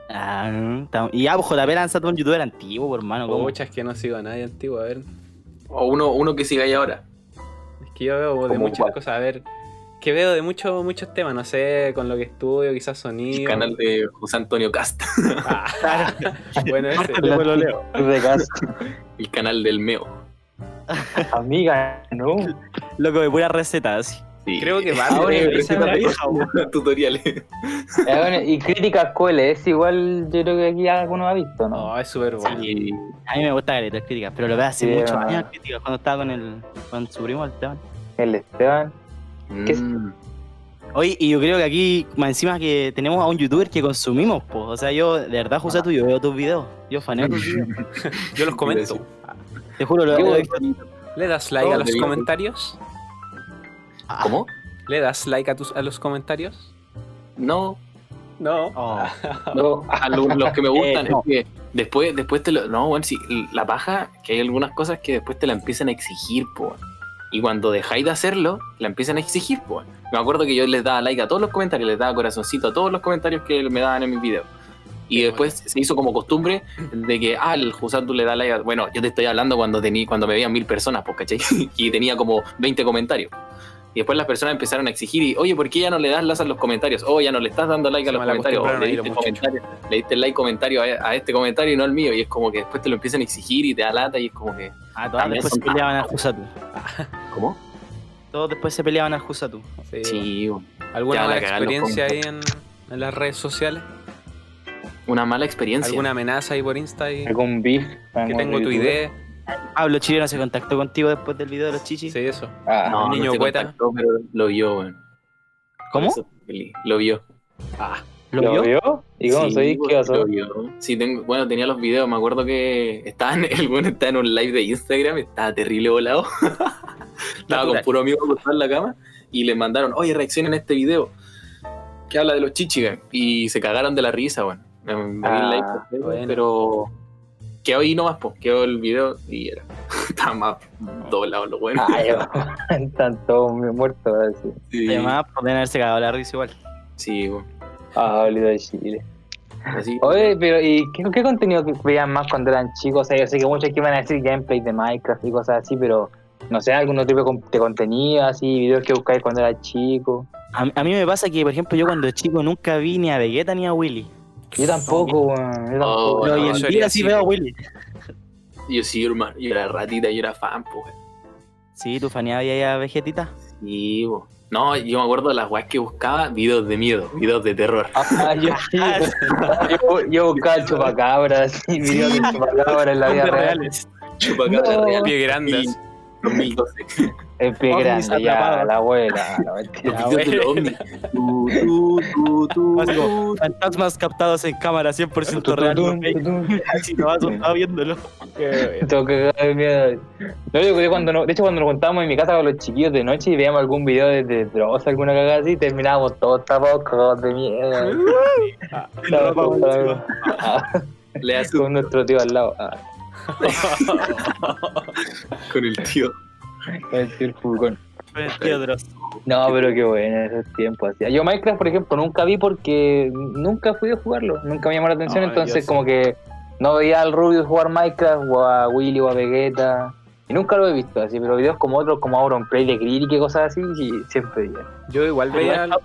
Ah, no, está- y ya, pues JP lanzate un youtuber antiguo, pues, hermano. ¿cómo? Pucha, es que no sigo a nadie antiguo. A ver. O uno, uno que siga ahí ahora. Es que yo veo de Como muchas cuál. cosas. A ver. Que veo de muchos muchos temas. No sé, con lo que estudio, quizás El sonido. canal de José Antonio Casta. Ah, bueno, ese. Después lo leo. De. El canal del Meo. Amiga, no. Loco, de puras recetas, así. Sí. Creo que va. Ahora vieja, tutoriales. Eh, bueno, y críticas QLS, igual yo creo que aquí alguno ha visto, ¿no? No, es súper bueno. A mí me gusta las críticas, pero lo veo hace Sí, muchos años críticas cuando estaba con el con su primo Esteban. El Esteban. ¿Qué es? Mm, Oye, y yo creo que aquí, más encima que tenemos a un youtuber que consumimos, pues. O sea, yo, de verdad, José, tú, yo veo tus videos. Yo faneo tus videos. Yo los comento. Te juro, lo, Qué lo he bueno. visto. ¿Le das like a los comentarios? ¿Cómo? ¿Le das like a, tus, a los comentarios? No, No. Oh. No, a lo- los que me gustan Eh, no. es que después, después te lo. No, bueno, sí, la paja, que hay algunas cosas que después te la empiezan a exigir, po. Y cuando dejáis de hacerlo, la empiezan a exigir, po. Me acuerdo que yo les daba like a todos los comentarios, les daba corazoncito a todos los comentarios que me daban en mis videos. Y después se hizo como costumbre de que, ah, el Jusatu le da like a... Bueno, yo te estoy hablando cuando, tení, cuando me veían mil personas, pues, ¿cachai? y tenía como 20 comentarios. Y después las personas empezaron a exigir y, oye, ¿por qué ya no le das las a los comentarios? Oh, ya no le estás dando like a los comentarios. O malacostumbraron le diste, comentario- le diste like comentario a, a este comentario y no al mío. Y es como que después te lo empiezan a exigir y te da lata y es como que... Ah, todos También después se peleaban al Jusatu. ¿Cómo? Todos después se peleaban al Jusatu. Sí. Sí. ¿Alguna mala experiencia ahí en, en las redes sociales? Una mala experiencia. ¿Alguna amenaza ahí por Insta? Algún beef. Que tengo tu idea. Pablo Chileno se contactó contigo después del video de los chichis. Sí, eso. Ah, No, niño no se poeta. contactó, pero lo vio, weón. ¿Cómo? Lo vio. Ah, ¿Lo, ¿Lo vio? vio? ¿Y cómo Sí, soy? ¿Qué pasó? Lo vio. Sí, tengo, bueno, tenía los videos. Me acuerdo que estaba en, el bueno estaba en un live de Instagram. Estaba terrible volado. estaba con puro amigo acostado en la cama. Y le mandaron, oye, reaccionen a este video. Que habla de los chichis, Y se cagaron de la risa, weón. Me, Ah, bueno. pero quedó ahí nomás, pues. Quedó el video y era. estaba más doblado lo bueno. Ay, están todos muertos. Así. sí, Además, podrían haberse cagado la risa igual. sí, weón. Ah, de Chile. Así. Oye, pero ¿y qué, qué contenido que veían más cuando eran chicos? O sea, yo sé que muchos que iban a decir gameplay de Minecraft y cosas así, pero no sé, algún otro tipo de contenido, así, videos que buscáis cuando era chico. A, a mí me pasa que, por ejemplo, yo cuando chico nunca vi ni a Vegeta ni a Willy. Yo tampoco, weón, yo tampoco. Oh, Pero no, hoy en yo día sí veo a Willy. Yo sí, hermano. Yo era ratita, yo era fan, pues. Sí, tú faneabas ahí a Vegetita. Sí, bo. No, yo me acuerdo de las weas que buscaba, videos de miedo, videos de terror. Ah, yo, sí, yo, yo buscaba chupacabras y videos de chupacabras en la vida real. reales. Chupacabra No. real. pie grande. 2012. El pie grande, ya, la abuela. la tu. Fantasmas captados en cámara 100% Tutum, real. Si no vas estaba viéndolo. Tengo que cagar de miedo. No, cuando no- de hecho, cuando nos juntábamos en mi casa con los chiquillos de noche y veíamos algún video de, de drogas, alguna cagada así, terminábamos todos tapados, cagados de miedo. Ah, Le hace con nuestro tío al lado. Con el tío. con el tío el furgón. Tío Dross. No, pero qué bueno esos tiempos. Así. Yo Minecraft, por ejemplo, nunca vi porque nunca fui a jugarlo. Nunca me llamó la atención, No, entonces sí. como que no veía al Rubius jugar Minecraft o a Willy o a Vegeta. Y nunca lo he visto así, pero videos como otros, como Auron Play de Grill y cosas así, sí, siempre veía. Yo igual veía al-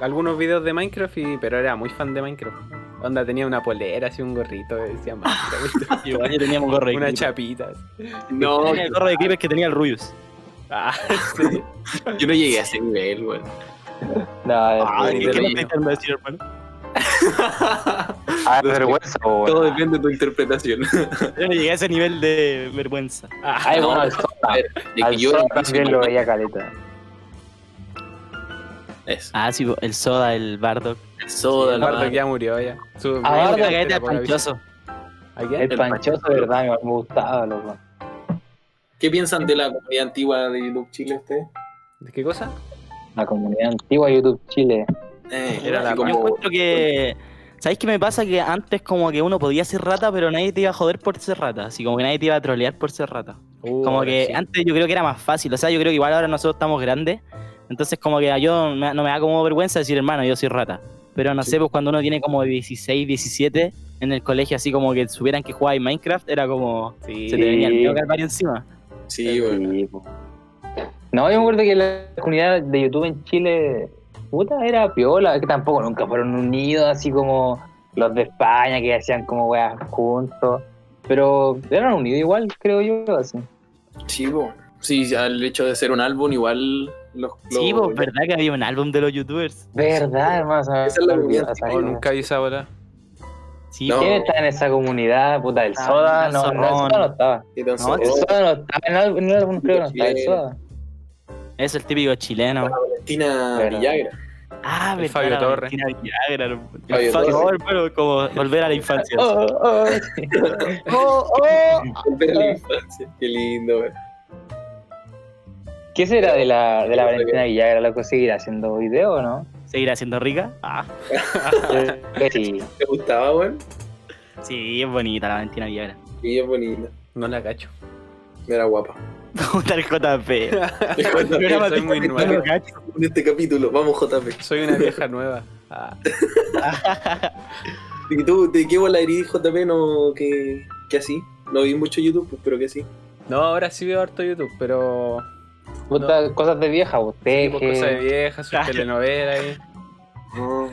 algunos videos de Minecraft, y, pero era muy fan de Minecraft. Onda tenía una polera, así un gorrito, decía Minecraft. Igual yo teníamos gorro de una Creeper. chapita. No, Tenía el gorro de Creeper que tenía el Rubius. Ah, sí. yo no llegué a ese nivel, weón. No, Ah, es- ¿qué qué decir, hermano? ah, vergüenza, Todo depende de tu interpretación. Yo no llegué a ese nivel de vergüenza. Ay, No, bueno, de Al que yo un también lo veía caleta. Eso. Ah, sí, el soda, el Bardock. El soda, El el Bardock bar. ya murió ya. Su- Ah, Bardock, de panchoso. El El panchoso, panchoso. verdad, me me gustaba, loco. ¿Qué piensan de la comunidad antigua de YouTube Chile ustedes? ¿De qué cosa? La comunidad antigua de YouTube Chile. Eh, Era la Yo encuentro que. ¿Sabéis qué me pasa? Que antes como que uno podía ser rata, pero nadie te iba a joder por ser rata. Así como que nadie te iba a trolear por ser rata. Uh, Como que sí. antes yo creo que era más fácil. O sea, yo creo que igual ahora nosotros estamos grandes. Entonces como que a yo me- no me da como vergüenza decir, hermano, yo soy rata. Pero no Sí. sé, pues cuando uno tiene como 16, 17 en el colegio, así como que supieran que jugaba en Minecraft, era como... Sí. Se te venía el calvario encima. Sí, po. No, yo me acuerdo que la comunidad de YouTube en Chile, puta, era piola, que tampoco nunca fueron unidos así como los de España que hacían como weas juntos. Pero eran unidos igual, creo yo, así. Sí, po. Sí, al hecho de ser un álbum, igual los. Sí, pues verdad que había un álbum de los youtubers. Verdad, hermano, Esa es la nunca vi esa bola. Sí, No. ¿Quién está en esa comunidad? Puta, el Ah, Soda, no, no, el Zorrón. Soda no estaba. El Soda no estaba en el álbum, creo que no estaba el Soda. es el típico chileno. Valentina. Villagra. Ah, verdad, Fabio Torres. Valentina Villagra, el Fabio Torres. Pero como volver a la infancia. Oh, oh. Oh. Volver a la infancia. Qué lindo. ¿Qué será de la, de la Valentina Villagra? ¿La conseguirá haciendo video o no? ¿Seguirá siendo rica? Ah, sí. ¿Te gustaba, weón? sí, es bonita la Valentina Viagra. Sí, es bonita. No la cacho. Era guapa. ¿Cómo está el JP? Soy muy nuevo. En este capítulo, vamos JP. Soy una vieja nueva. Ah, ¿Y tú, de qué bola eres JP? No, que, que así. No vi mucho YouTube, pero que sí. No, ahora sí veo harto YouTube, pero. Puta, Cosas de vieja, usted. Tipo cosas de viejas, sus telenovelas ahí. No.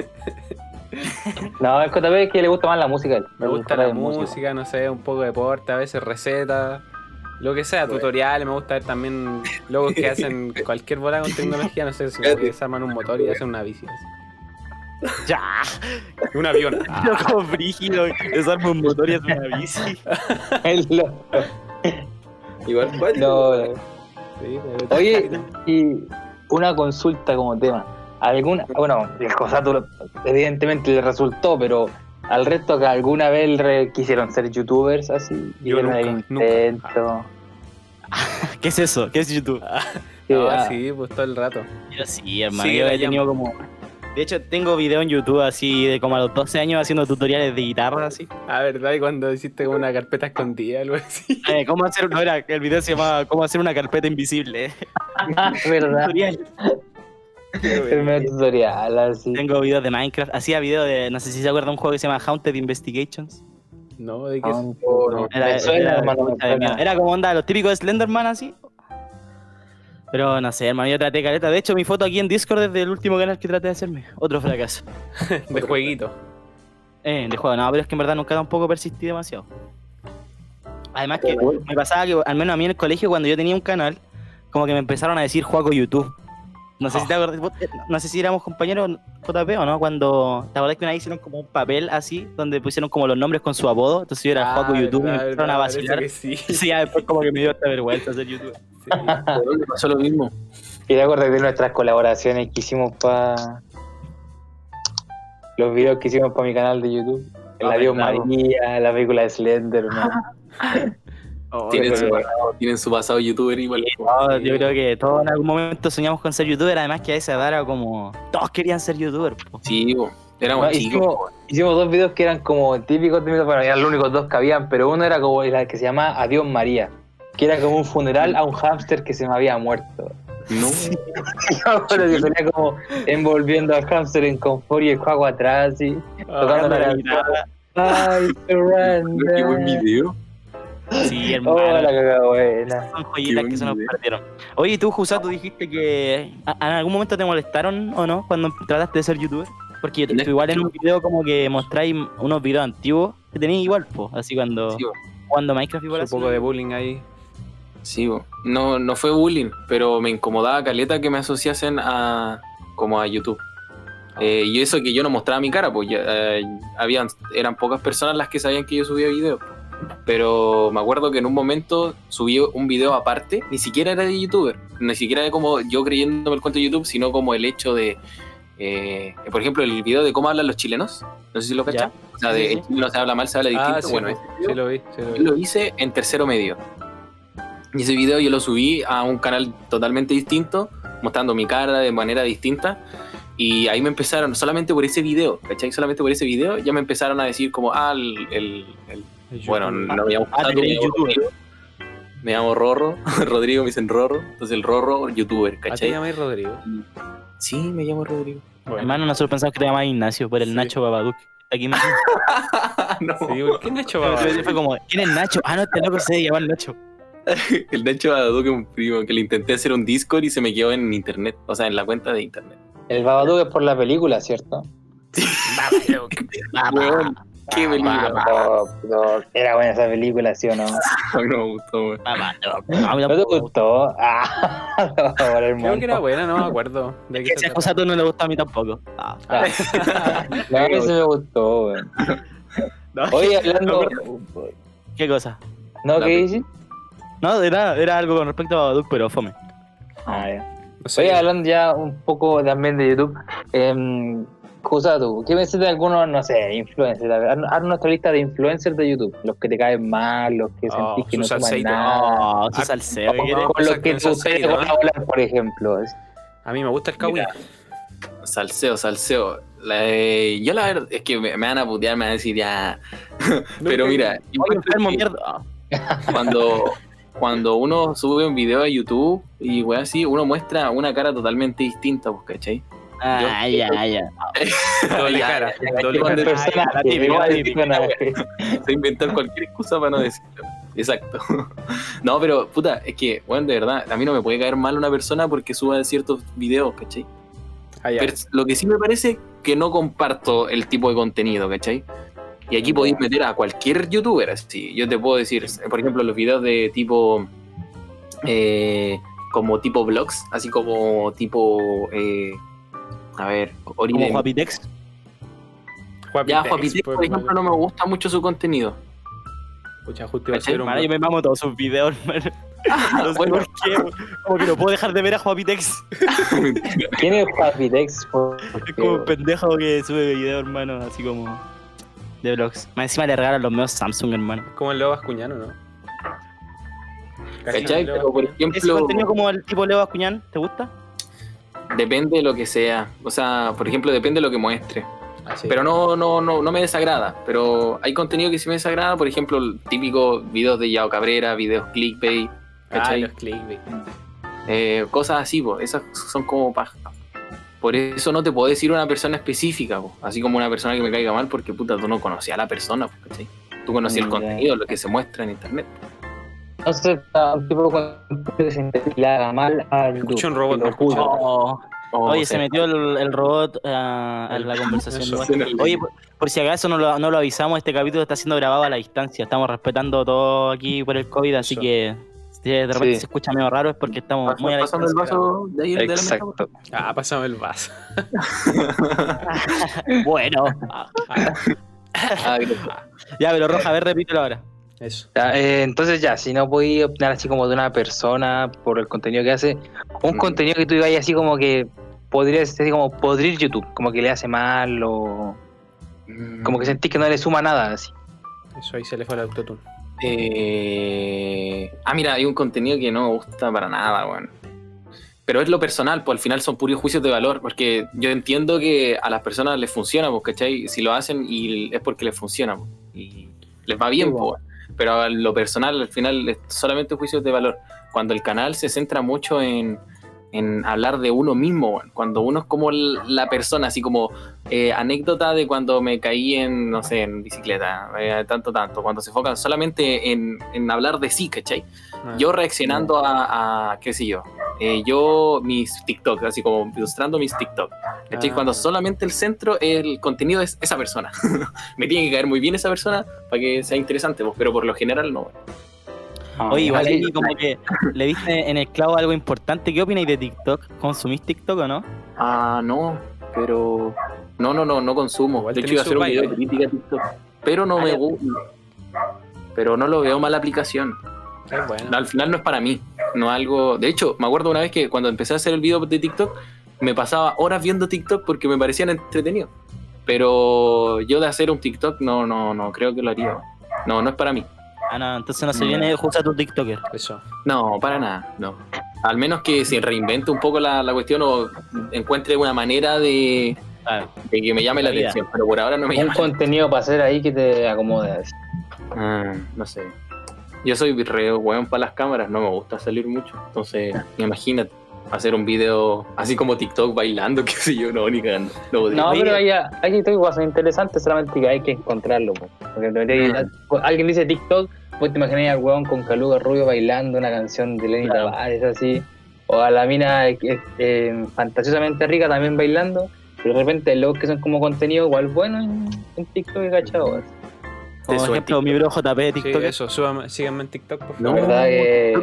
No, el JP es que le gusta más la música. a él. Me gusta la música, no sé, un poco de deporte, a veces recetas. Lo que sea, Bueno. tutoriales, me gusta ver también logos que hacen cualquier bola con tecnología, no sé, si como que se arman un motor y hacen una bici. así. ya, Un avión. Loco brígido. Desarma un motor y es una bici. Igual, no, sí, Oye, y una consulta como tema. ¿Alguna, bueno, el Cosato evidentemente le resultó, pero al resto que alguna vez re- quisieron ser youtubers así? Yo nunca, nunca. intento. ¿Qué es eso? ¿Qué es YouTube? Sí, No, ah, sí, pues todo el rato. Yo sí, hermano. Sí, yo he tenido como. De hecho, tengo video en YouTube así de como a los 12 años haciendo tutoriales de guitarra así. Ah, ¿verdad? Y cuando hiciste como una carpeta escondida, algo así. Eh, ¿Cómo hacer no era el video se llamaba cómo hacer una carpeta invisible? ¿Verdad? Tutorial. El medio tutorial, así. Tengo videos de Minecraft, hacía videos de no sé si se acuerdan un juego que se llama Haunted Investigations. No, ¿de qué es? Ah, no. Era, como onda los típicos de Slenderman así. Pero no sé, hermano, yo traté caleta. De hecho, mi foto aquí en Discord es del último canal que traté de hacerme. Otro fracaso. De jueguito. Eh, de juego, no, pero es que en verdad nunca tampoco persistí demasiado. Además que me pasaba que, al menos a mí en el colegio, cuando yo tenía un canal, como que me empezaron a decir Juaco YouTube. No sé si te acuerdas, vos- eh, no sé si éramos compañeros JP o no, cuando te acordás que una vez hicieron como un papel así, donde pusieron como los nombres con su apodo, entonces yo era Juaco Ah, YouTube y me verdad, empezaron a verdad, vacilar. sí. Sí, ya después como que me dio esta vergüenza ser youtuber. sí. ¿Por dónde pasó lo mismo? Y te acuerdas de nuestras colaboraciones que hicimos para. Los videos que hicimos para mi canal de YouTube. Ah, La Dios verdad, po. María, la película de Slenderman. Tienen su, pasado, tienen su pasado youtuber igual. No, yo creo que todos en algún momento soñamos con ser youtuber, además que a esa edad era como. Todos querían ser youtuber. po. Sí, po. éramos No, chicos. hicimos, hicimos dos videos que eran como típicos, típicos, bueno, eran los únicos dos que habían, pero uno era como el que se llama Adiós María, que era como un funeral a un hámster que se me había muerto. No, Pero que salía como envolviendo al hámster en confort y el juego atrás y tocando la la guitarra. Ay, qué buen video. Sí, Oh, hermano. la cagada buena. Son joyitas que se nos perdieron. Oye, tú, Jusa, tú dijiste que en algún momento te molestaron o no cuando trataste de ser youtuber. Porque tú igual en un video como que mostráis unos videos antiguos que tenéis igual, po, así cuando Sí, cuando Minecraft igual Un poco de bullying ahí. Sí, bo. no, no fue bullying, pero me incomodaba caleta que me asociasen a como a YouTube. Eh, y eso que yo no mostraba mi cara, pues ya, eh, habían, eran pocas personas las que sabían que yo subía videos. Pero me acuerdo que en un momento subí un video aparte, ni siquiera era de youtuber, ni siquiera era como yo creyéndome el cuento de YouTube, sino como el hecho de, eh, por ejemplo, el video de cómo hablan los chilenos, no sé si lo cachan, o sea, de Sí, chileno se habla mal, se habla distinto, Ah, sí, bueno, video lo vi, lo vi. yo lo hice en tercero medio. Y ese video yo lo subí a un canal totalmente distinto, mostrando mi cara de manera distinta. Y ahí me empezaron, solamente por ese video, ¿cachai? Solamente por ese video ya me empezaron a decir como, ah, el... el- el- bueno, no me llamo Ah, me llamo youtuber. Rodrigo. Me llamo Rorro, Rodrigo me dicen Rorro, entonces el Rorro, youtuber, ¿A ti te ¿cachai? llamas Rodrigo? Sí, me llamo Rodrigo. Bueno, Hermano, nosotros pensamos que te llamabas Ignacio por el Sí. Nacho Babaduc. Aquí me no, sí, ¿por qué Nacho Baba? fue como, ¿quién es Nacho? Ah, no, este loco se llama Nacho. el Nacho Badado que un primo, que le intenté hacer un Discord y se me quedó en internet, o sea, en la cuenta de internet. El Babadook es por la película, ¿cierto? Weón, qué película. No, no, era buena esa película, ¿sí o no? A mí no me gustó. A mí ¿No te gustó? Ah, no, por el Creo que era buena, no me acuerdo. ¿De qué Que esa cosa tú no le gusta a mí tampoco. Ah. Ah. No, a mí sí me gustó, weón. Oye, hablando. ¿Qué cosa? ¿No? ¿Qué dices? No, era, era algo con respecto a Babadook, pero fome. Ah, ya. No. Oye, hablando ya un poco también de YouTube, eh, tú, ¿qué pensás de algunos, no sé, influencers? Haz haz nuestra lista de influencers de YouTube, los que te caen mal, los que Oh, sentís que no salseito. nada, No, su Ah, salseo. ¿qué no, quieres? con los que que te colaborar, por ejemplo. A mí me gusta el Kawi. Salseo, salseo. La- eh, yo la verdad es que me, me van a putear, me van a decir ya. Pero mira, Oye, enfermo, mierda. cuando, cuando uno sube un video a YouTube y weá así, uno muestra una cara totalmente distinta, pues, ¿cachai? Ah, ya, ya. Doble Ya, cara. doble cara. Se inventar cualquier excusa para no decirlo. Exacto. No, pero puta, es que, bueno, de verdad, a mí no me puede caer mal una persona porque suba ciertos videos, ¿cachai? Ah. Pero lo que sí me parece que no comparto el tipo de contenido, ¿cachai? Y aquí podéis meter a cualquier youtuber, así. Yo te puedo decir, por ejemplo, los videos de tipo. eh, como tipo vlogs, así como tipo. eh, a ver, Como Oriden. Juapitex. Juapitex, Ya, Juapitex, por pues, ejemplo, no me gusta mucho su contenido. Pucha, justo iba a hacer un. Hermano, yo me mamo todos sus videos, hermano. No sé bueno. por qué. Como que no puedo dejar de ver a Juapitex. ¿Quién es Papitex? Es como un pendejo que sube videos, hermano, así como de vlogs. Más encima le regalan los medios Samsung, hermano. Como el Leo Bascuñano, ¿no? ¿Cachai? Pero por Bascuñano. ¿Ese ejemplo, contenido como el tipo Leo Bascuñán, te gusta? Depende de lo que sea. O sea, por ejemplo, depende de lo que muestre. Ah. Pero no, no, no, no me desagrada. Pero hay contenido que sí me desagrada. Por ejemplo, el típico videos de Yao Cabrera, videos clickbait, Ah, los clickbait. Eh, cosas así, po. esas son como paja. Por eso no te puedo decir una persona específica, po. así como una persona que me caiga mal, porque puta, tú no conocías a la persona. Tú conocías el Mm, contenido, lo que se muestra en internet. Entonces, a un tipo que se haga mal a YouTube. Escuché un robot, lo escuché. juzga. Oh, O Oye, sea, se metió el, el robot ah, en la conversación. Oye, por, por si acaso no lo, no lo avisamos, este capítulo está siendo grabado a la distancia. Estamos respetando todo aquí por el COVID, así Eso. que si de repente Sí. se escucha medio raro es porque estamos muy a la pasando el vaso de ahí de la mesa. Exacto. Ah, pasamos el vaso. Bueno, Ah, Ah, gracias. ya, pero Roja, a ver, repítelo ahora. Eso. Ya, eh, entonces ya, si no podía opinar así como de una persona por el contenido que hace, un Mm. contenido que tú digas así como que podría ser así como podrir YouTube, como que le hace mal o como que sentís que no le suma nada así. Eso ahí se le fue el autotune. Eh... Ah, mira, hay un contenido que no me gusta para nada, weón. Pero es lo personal, pues al final son puros juicios de valor, porque yo entiendo que a las personas les funciona, pues, ¿cachai? Si lo hacen y es porque les funciona, pues, y les va bien, Sí, pues, pero a lo personal al final es solamente juicios de valor. Cuando el canal se centra mucho en, en hablar de uno mismo, cuando uno es como la persona, así como eh, anécdota de cuando me caí en, no sé, en bicicleta, eh, tanto, tanto, cuando se enfocan solamente en, en hablar de sí, ¿cachai? Ah, Yo reaccionando a, a, qué sé yo, eh, yo mis TikTok, así como ilustrando mis TikTok, ¿cachai? Ah. Cuando solamente el centro, el contenido es esa persona. me tiene que caer muy bien esa persona para que sea interesante, pero por lo general no. Oye, igual como que le diste en el clavo algo importante. ¿Qué opináis de TikTok? ¿Consumís TikTok o no? Ah, no, pero no, no, no, no consumo. Igual de hecho, iba a hacer un video de crítica a TikTok, pero no Ah, me ya. gusta. Pero no lo veo mala aplicación. qué bueno. Al final no es para mí, no algo. De hecho, me acuerdo una vez que cuando empecé a hacer el video de TikTok, me pasaba horas viendo TikTok porque me parecían entretenidos. Pero yo de hacer un TikTok no, no, no creo que lo haría. No, no es para mí. Ah, no, entonces no se viene justo a tu TikToker. Eso. No, para nada, no. Al menos que se reinvente un poco la, la cuestión o encuentre una manera de, Claro. de que me llame la atención. Pero por ahora no me un llama. contenido para hacer ahí que te acomode. Ah, no sé. Yo soy re weón para las cámaras, no me gusta salir mucho. Entonces, imagínate hacer un video así como TikTok bailando, qué sé yo, no, ni cagando. No pero hay, hay TikTok igual son interesantes, solamente que hay que encontrarlo. po. Porque metes- alguien dice TikTok, pues te imaginas al weón con Caluga Rubio bailando una canción de Lenny Claro. Tavares así. O a la mina eh, eh, fantasiosamente rica también bailando. Pero de repente los que son como contenido igual bueno en, en TikTok, ¿cachado? Así. Como en ejemplo, mi bro JP de Sí, TikTok. eso. Súbame- síganme en TikTok, por No, favor. verdad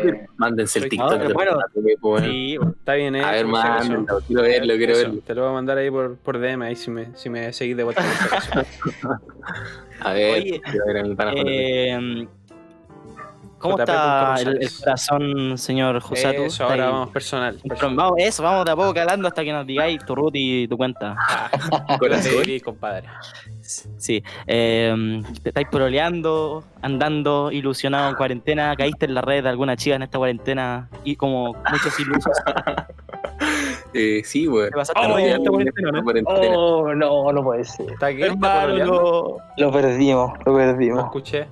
que- Mándense el TikTok. Ah, bueno. pues, Sí, Está bien, eh. A ver, por acaso. mándenlo, quiero verlo, quiero Eso, verlo. Te lo voy a mandar ahí por, por DM, ahí si me, si me seguís de vuelta. por. A ver, Oye, quiero ver a mi pana JP. Eh, ¿Cómo está el, corazón, señor Jusatu? Eso, ¿Está ahora ahí? vamos personal. personal. Vamos, eso, vamos de a poco calando hasta que nos digáis tu root y tu cuenta. Corazón. Sí, compadre. Sí. Eh, te estáis proleando, andando, ilusionado en cuarentena, caíste en la red de alguna chica en esta cuarentena y como muchos ilusos. Eh, sí, weón. ¿Te pasaste Oh, no? Oh, no, no puede ser. ¿Está aquí? ¿Está Hermano, no. Lo perdimos, lo perdimos. escuché.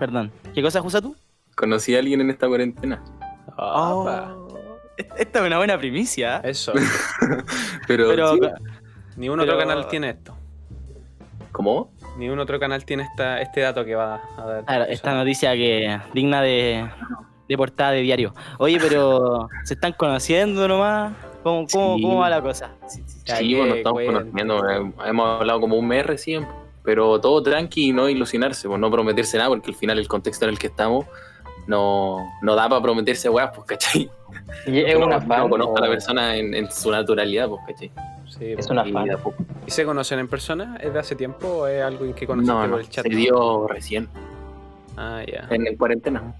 Perdón. ¿Qué cosa usa tú? Conocí a alguien en esta cuarentena. Opa. Esta es una buena primicia. Eso. Pero, Pero, sí. Ni un otro canal tiene esto. ¿Cómo? Ni un otro canal tiene esta, este dato que va a dar. claro, esta noticia que digna de, de portada de diario. Oye, pero ¿se están conociendo nomás? ¿Cómo, cómo, Sí. cómo va la cosa? Sí, bueno, estamos cuenten. conociendo. Hemos hablado como un mes recién. Pero todo tranqui y no ilusionarse, pues no prometerse nada, porque al final el contexto en el que estamos no, no da para prometerse weas, pues, ¿cachai? Y es no, una no fan. conozco a la persona en, en su naturalidad, pues, ¿cachai? Sí, Es una Y fan. ¿Y se conocen en persona? ¿Es de hace tiempo o es algo en que conociste No, por no, el chat? se dio recién, Ah, ya. en el cuarentena.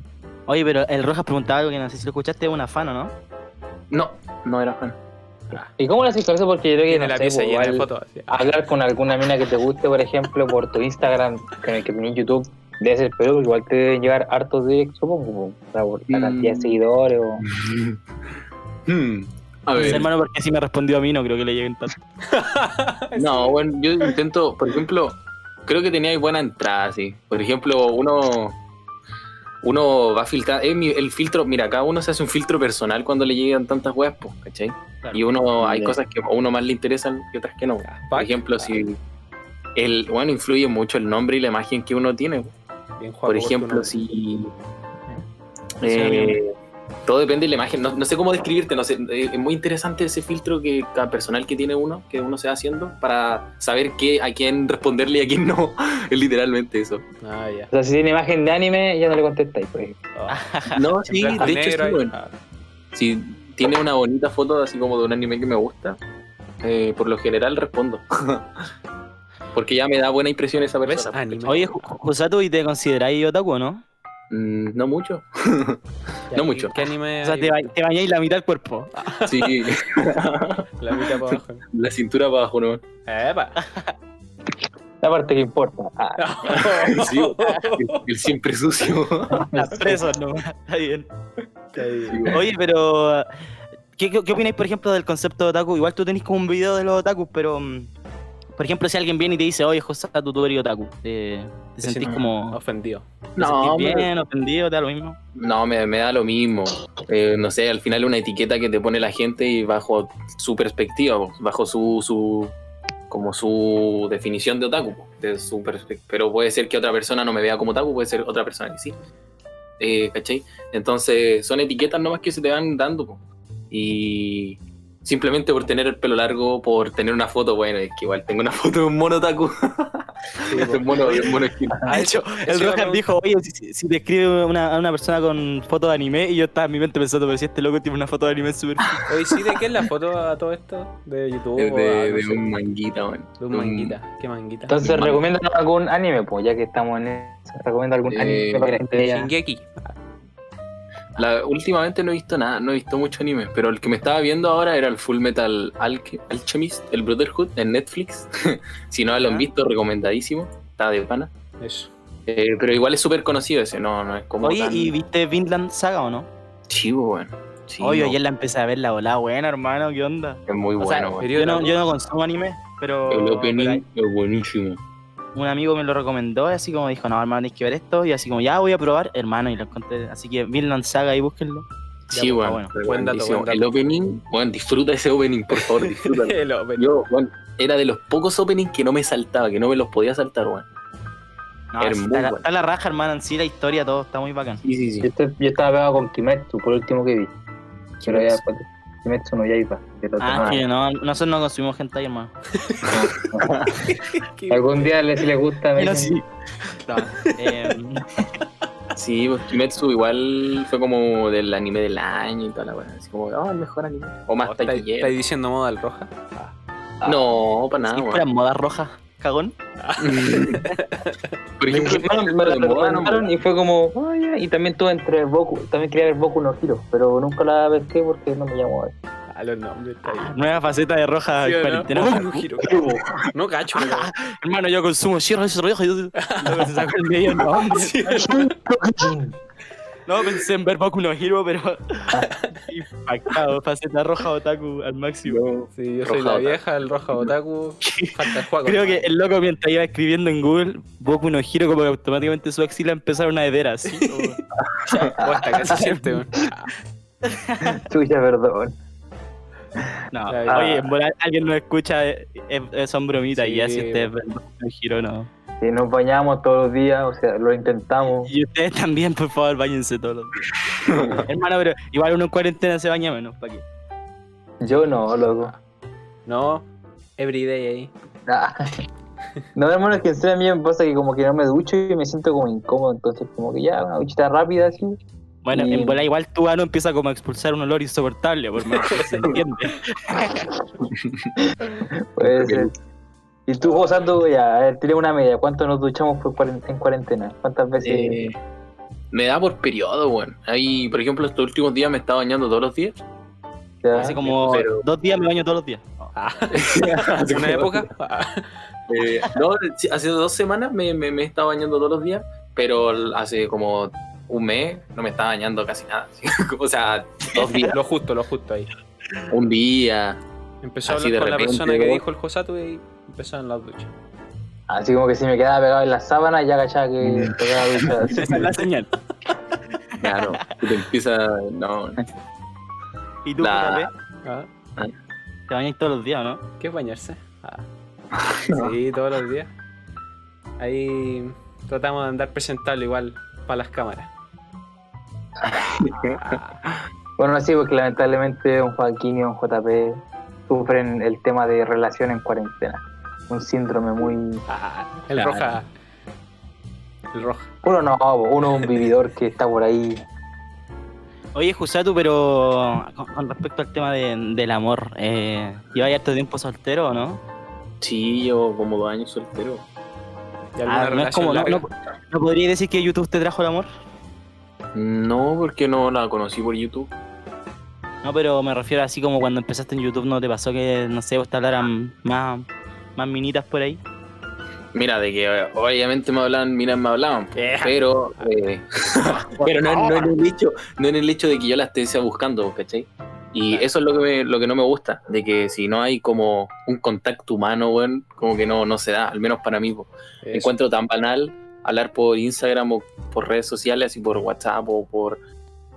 Oye, pero el Rojas preguntaba algo que no sé si lo escuchaste, es una fan o no? No, no era fan. ¿Y cómo lo haces eso? Porque yo creo que no la sé, pues, llena de igual fotos. así. hablar con alguna mina que te guste, por ejemplo, por tu Instagram, con el que tenés YouTube, debe ser peor, porque igual te deben llegar hartos directos, supongo, sea, por la Mm. cantidad de seguidores o... Hmm, A ver, hermano, porque si me respondió a mí, no creo que le lleguen tanto. no, bueno, yo intento, por ejemplo, creo que tenía buena entrada, sí. Por ejemplo, uno uno va a filtrar, el filtro, mira, cada uno se hace un filtro personal cuando le llegan tantas webs, pues, ¿cachai? Claro. Y uno, hay cosas que a uno más le interesan y otras que no. Ya, Por ejemplo, si el, bueno, influye mucho el nombre y la imagen que uno tiene. Bien Por ejemplo, si eh, todo depende de la imagen, no, no sé cómo describirte, no sé, eh, es muy interesante ese filtro que cada personal que tiene uno, que uno se va haciendo para saber qué, a quién responderle y a quién no. es literalmente eso. Ah, ya. O sea, si tiene imagen de anime, ya no le contestáis, por ejemplo. Ah, No, sí, de hecho, sí, bueno. Ah, si tiene una bonita foto así como de un anime que me gusta, eh, por lo general respondo. Porque ya me da buena impresión esa persona. Anime. Oye, Jusato, ¿y te consideráis otaku o no? Mm, no mucho. No ¿y mucho. ¿Qué anime O sea, te, ba- te bañáis la mitad del cuerpo. Sí, La mitad para abajo. la cintura para abajo, ¿no? Epa. La parte que importa. Ah, Sí, el, el siempre sucio. Las presas, no. Está bien. Está ahí. Oye, pero. ¿Qué, qué, qué opináis, por ejemplo, del concepto de otaku? Igual tú tenés como un video de los otakus, pero. Por ejemplo, si alguien viene y te dice, oye, José, tú, tú eres otaku, ¿te, te sentís siento como. Ofendido. ¿Te No, sentís me- bien, ofendido, te da lo mismo? No, me, me da lo mismo. Eh, no sé, al final una etiqueta que te pone la gente y bajo su perspectiva, bajo su, su como su definición de otaku, de su pero puede ser que otra persona no me vea como otaku, puede ser otra persona que sí. Eh, ¿Cachai? Entonces son etiquetas nomás que se te van dando. po. Y simplemente por tener el pelo largo, por tener una foto, bueno, es que igual tengo una foto de un mono un mono, de un mono. De hecho, el era- dijo, oye, si, si- si te escribe una, a una persona con foto de anime, y yo estaba en mi mente pensando, pero si este loco tiene una foto de anime perfil. Oye, ¿sí de qué es la foto a todo esto? ¿De YouTube? Es o de, a- no de sé, un manguita, man. de un manguita. ¿Qué manguita? Entonces, Hermano. recomiéndanos algún anime, pues, ya que estamos en eso. Recomienda algún Eh, anime. Shingeki. La, últimamente no he visto nada, no he visto mucho anime, pero el que me estaba viendo ahora era el Full Metal Alche- Alchemist, el Brotherhood en Netflix. si no lo han visto, recomendadísimo. Está de pana. Eso. Eh, pero igual es súper conocido ese, no, no es como. Oye, tan ¿y viste Vinland Saga o no? chivo, bueno. Sí, Oye, no, ayer la empecé a ver la volada buena, hermano, ¿qué onda? es muy o sea, bueno, weón. Yo no, yo no consumo anime, pero, El opening pero es buenísimo. Un amigo me lo recomendó, así como dijo, no, hermano, tienes que ver esto, y así como, ya voy a probar, hermano, y lo encontré. Así que Vinland Saga, ahí búsquenlo. Sí, Ya, bueno. bueno. Buen dato, buen dato. El opening, bueno, disfruta ese opening, por favor, disfrútalo. El opening. Yo, bueno, era de los pocos openings que no me saltaba, que no me los podía saltar, weón. No, está, la- bueno. está la raja, hermano, en sí, la historia, todo está muy bacán. Sí, sí, sí. Yo, estoy- yo estaba pegado con Kimetsu, por el último que vi. Pero ya, pues, Kimetsu no Yaiba. Ah, demás. que no, nosotros no consumimos hentai, hermano. Algún día le- si les gusta, me Pero sí. No, eh, Sí, pues Kimetsu igual fue como del anime del año y toda la weá. Así como, oh, el mejor anime. O más ¿Estáis taquillero. estáis diciendo moda al roja? No, para nada, weón. fuera moda roja, cagón. Por ejemplo, Hermano, me recomendaron y fue como, "Ah, ya", y también tuve entre Boku, también quería ver Boku no Hero, pero nunca la pesqué porque no me llamó a ver. A los nombres, está bien. Nueva faceta de roja ¿Sí o no? Oh, giro. Cacho, pero- Hermano, yo consumo Shiro, eso rojo, yo se sacó el medio nombre. No, pensé en ver Boku no Hero, pero. Impactado, faceta roja otaku al máximo. Sí, yo soy la otaku. vieja, el roja otaku. Falta el juego. Creo que el loco mientras iba escribiendo en Google Boku no Hero, como que automáticamente su axila empezaron a hedera así. como- Cuesta que se siente, weón. Chucha, perdón. No, ya. oye, alguien nos escucha, eh, eh, son bromitas y Sí, ya si ustedes bueno. ven Boku no Si nos bañamos todos los días, o sea, lo intentamos. Y ustedes también, por favor, bañense todos los días. Hermano, pero igual uno en cuarentena se baña menos, ¿para qué? Yo no, loco. No, everyday ahí. Ah. No, hermano, es que en serio a mí me pasa que como que no me ducho y me siento como incómodo, entonces como que ya, una duchita rápida así. Bueno, Y- en bola igual tu ano empieza como a expulsar un olor insoportable, por más que se entiende. Puede ser. Y tú, José, tú ya, a ver, tira una media. ¿Cuánto nos duchamos por en cuarentena? ¿Cuántas veces? Eh, me da por periodo, weón. Ahí, por ejemplo, estos últimos días me estaba bañando todos los días. ya? Hace como pero- dos días me baño todos los días. Hace una época. Ah, Eh, no, hace dos semanas me, me, me estaba bañando todos los días, pero hace como un mes no me estaba bañando casi nada. o sea, dos días, Lo justo, lo justo ahí. un día. Empezó a hablar de con la repente, persona que dijo el Josato y empezó en las duchas. Así como que si me quedaba pegado en las sábanas, ya cachaba que Mm. pegaba ducha. Esa es la señal. Claro, y te empieza. No, ¿Y tú, La- Pepe, Ah, te bañas todos los días, no? ¿Qué es bañarse? Ah. Sí, todos los días. Ahí tratamos de andar presentable igual para las cámaras. Bueno, sí, porque lamentablemente un Joaquín y un JP sufren el tema de relación en cuarentena. Un síndrome muy... Ah, el Claro. roja. El roja. Uno no, uno es un vividor que está por ahí. Oye, Jusatu, pero con, respecto al tema de- del amor, eh, ¿lleva ya harto tiempo soltero o no? sí, yo como dos años soltero. ¿Y alguna Ah, no, es como, no, no, ¿no podría decir que YouTube te trajo el amor? No, porque no la conocí por YouTube. No, pero me refiero así como cuando empezaste en YouTube, ¿no te pasó que, no sé, vos te hablaran más, más minitas por ahí? Mira, de que eh, obviamente me hablaban, mira, me hablaban, Eh. pero eh, pero no, no en el hecho, no en el hecho de que yo la esté buscando, ¿cachai? Y Claro. eso es lo que, me, lo que no me gusta, de que si no hay como un contacto humano, weón, como que no, no se da, al menos para mí. Encuentro tan banal hablar por Instagram o por redes sociales, así por WhatsApp o por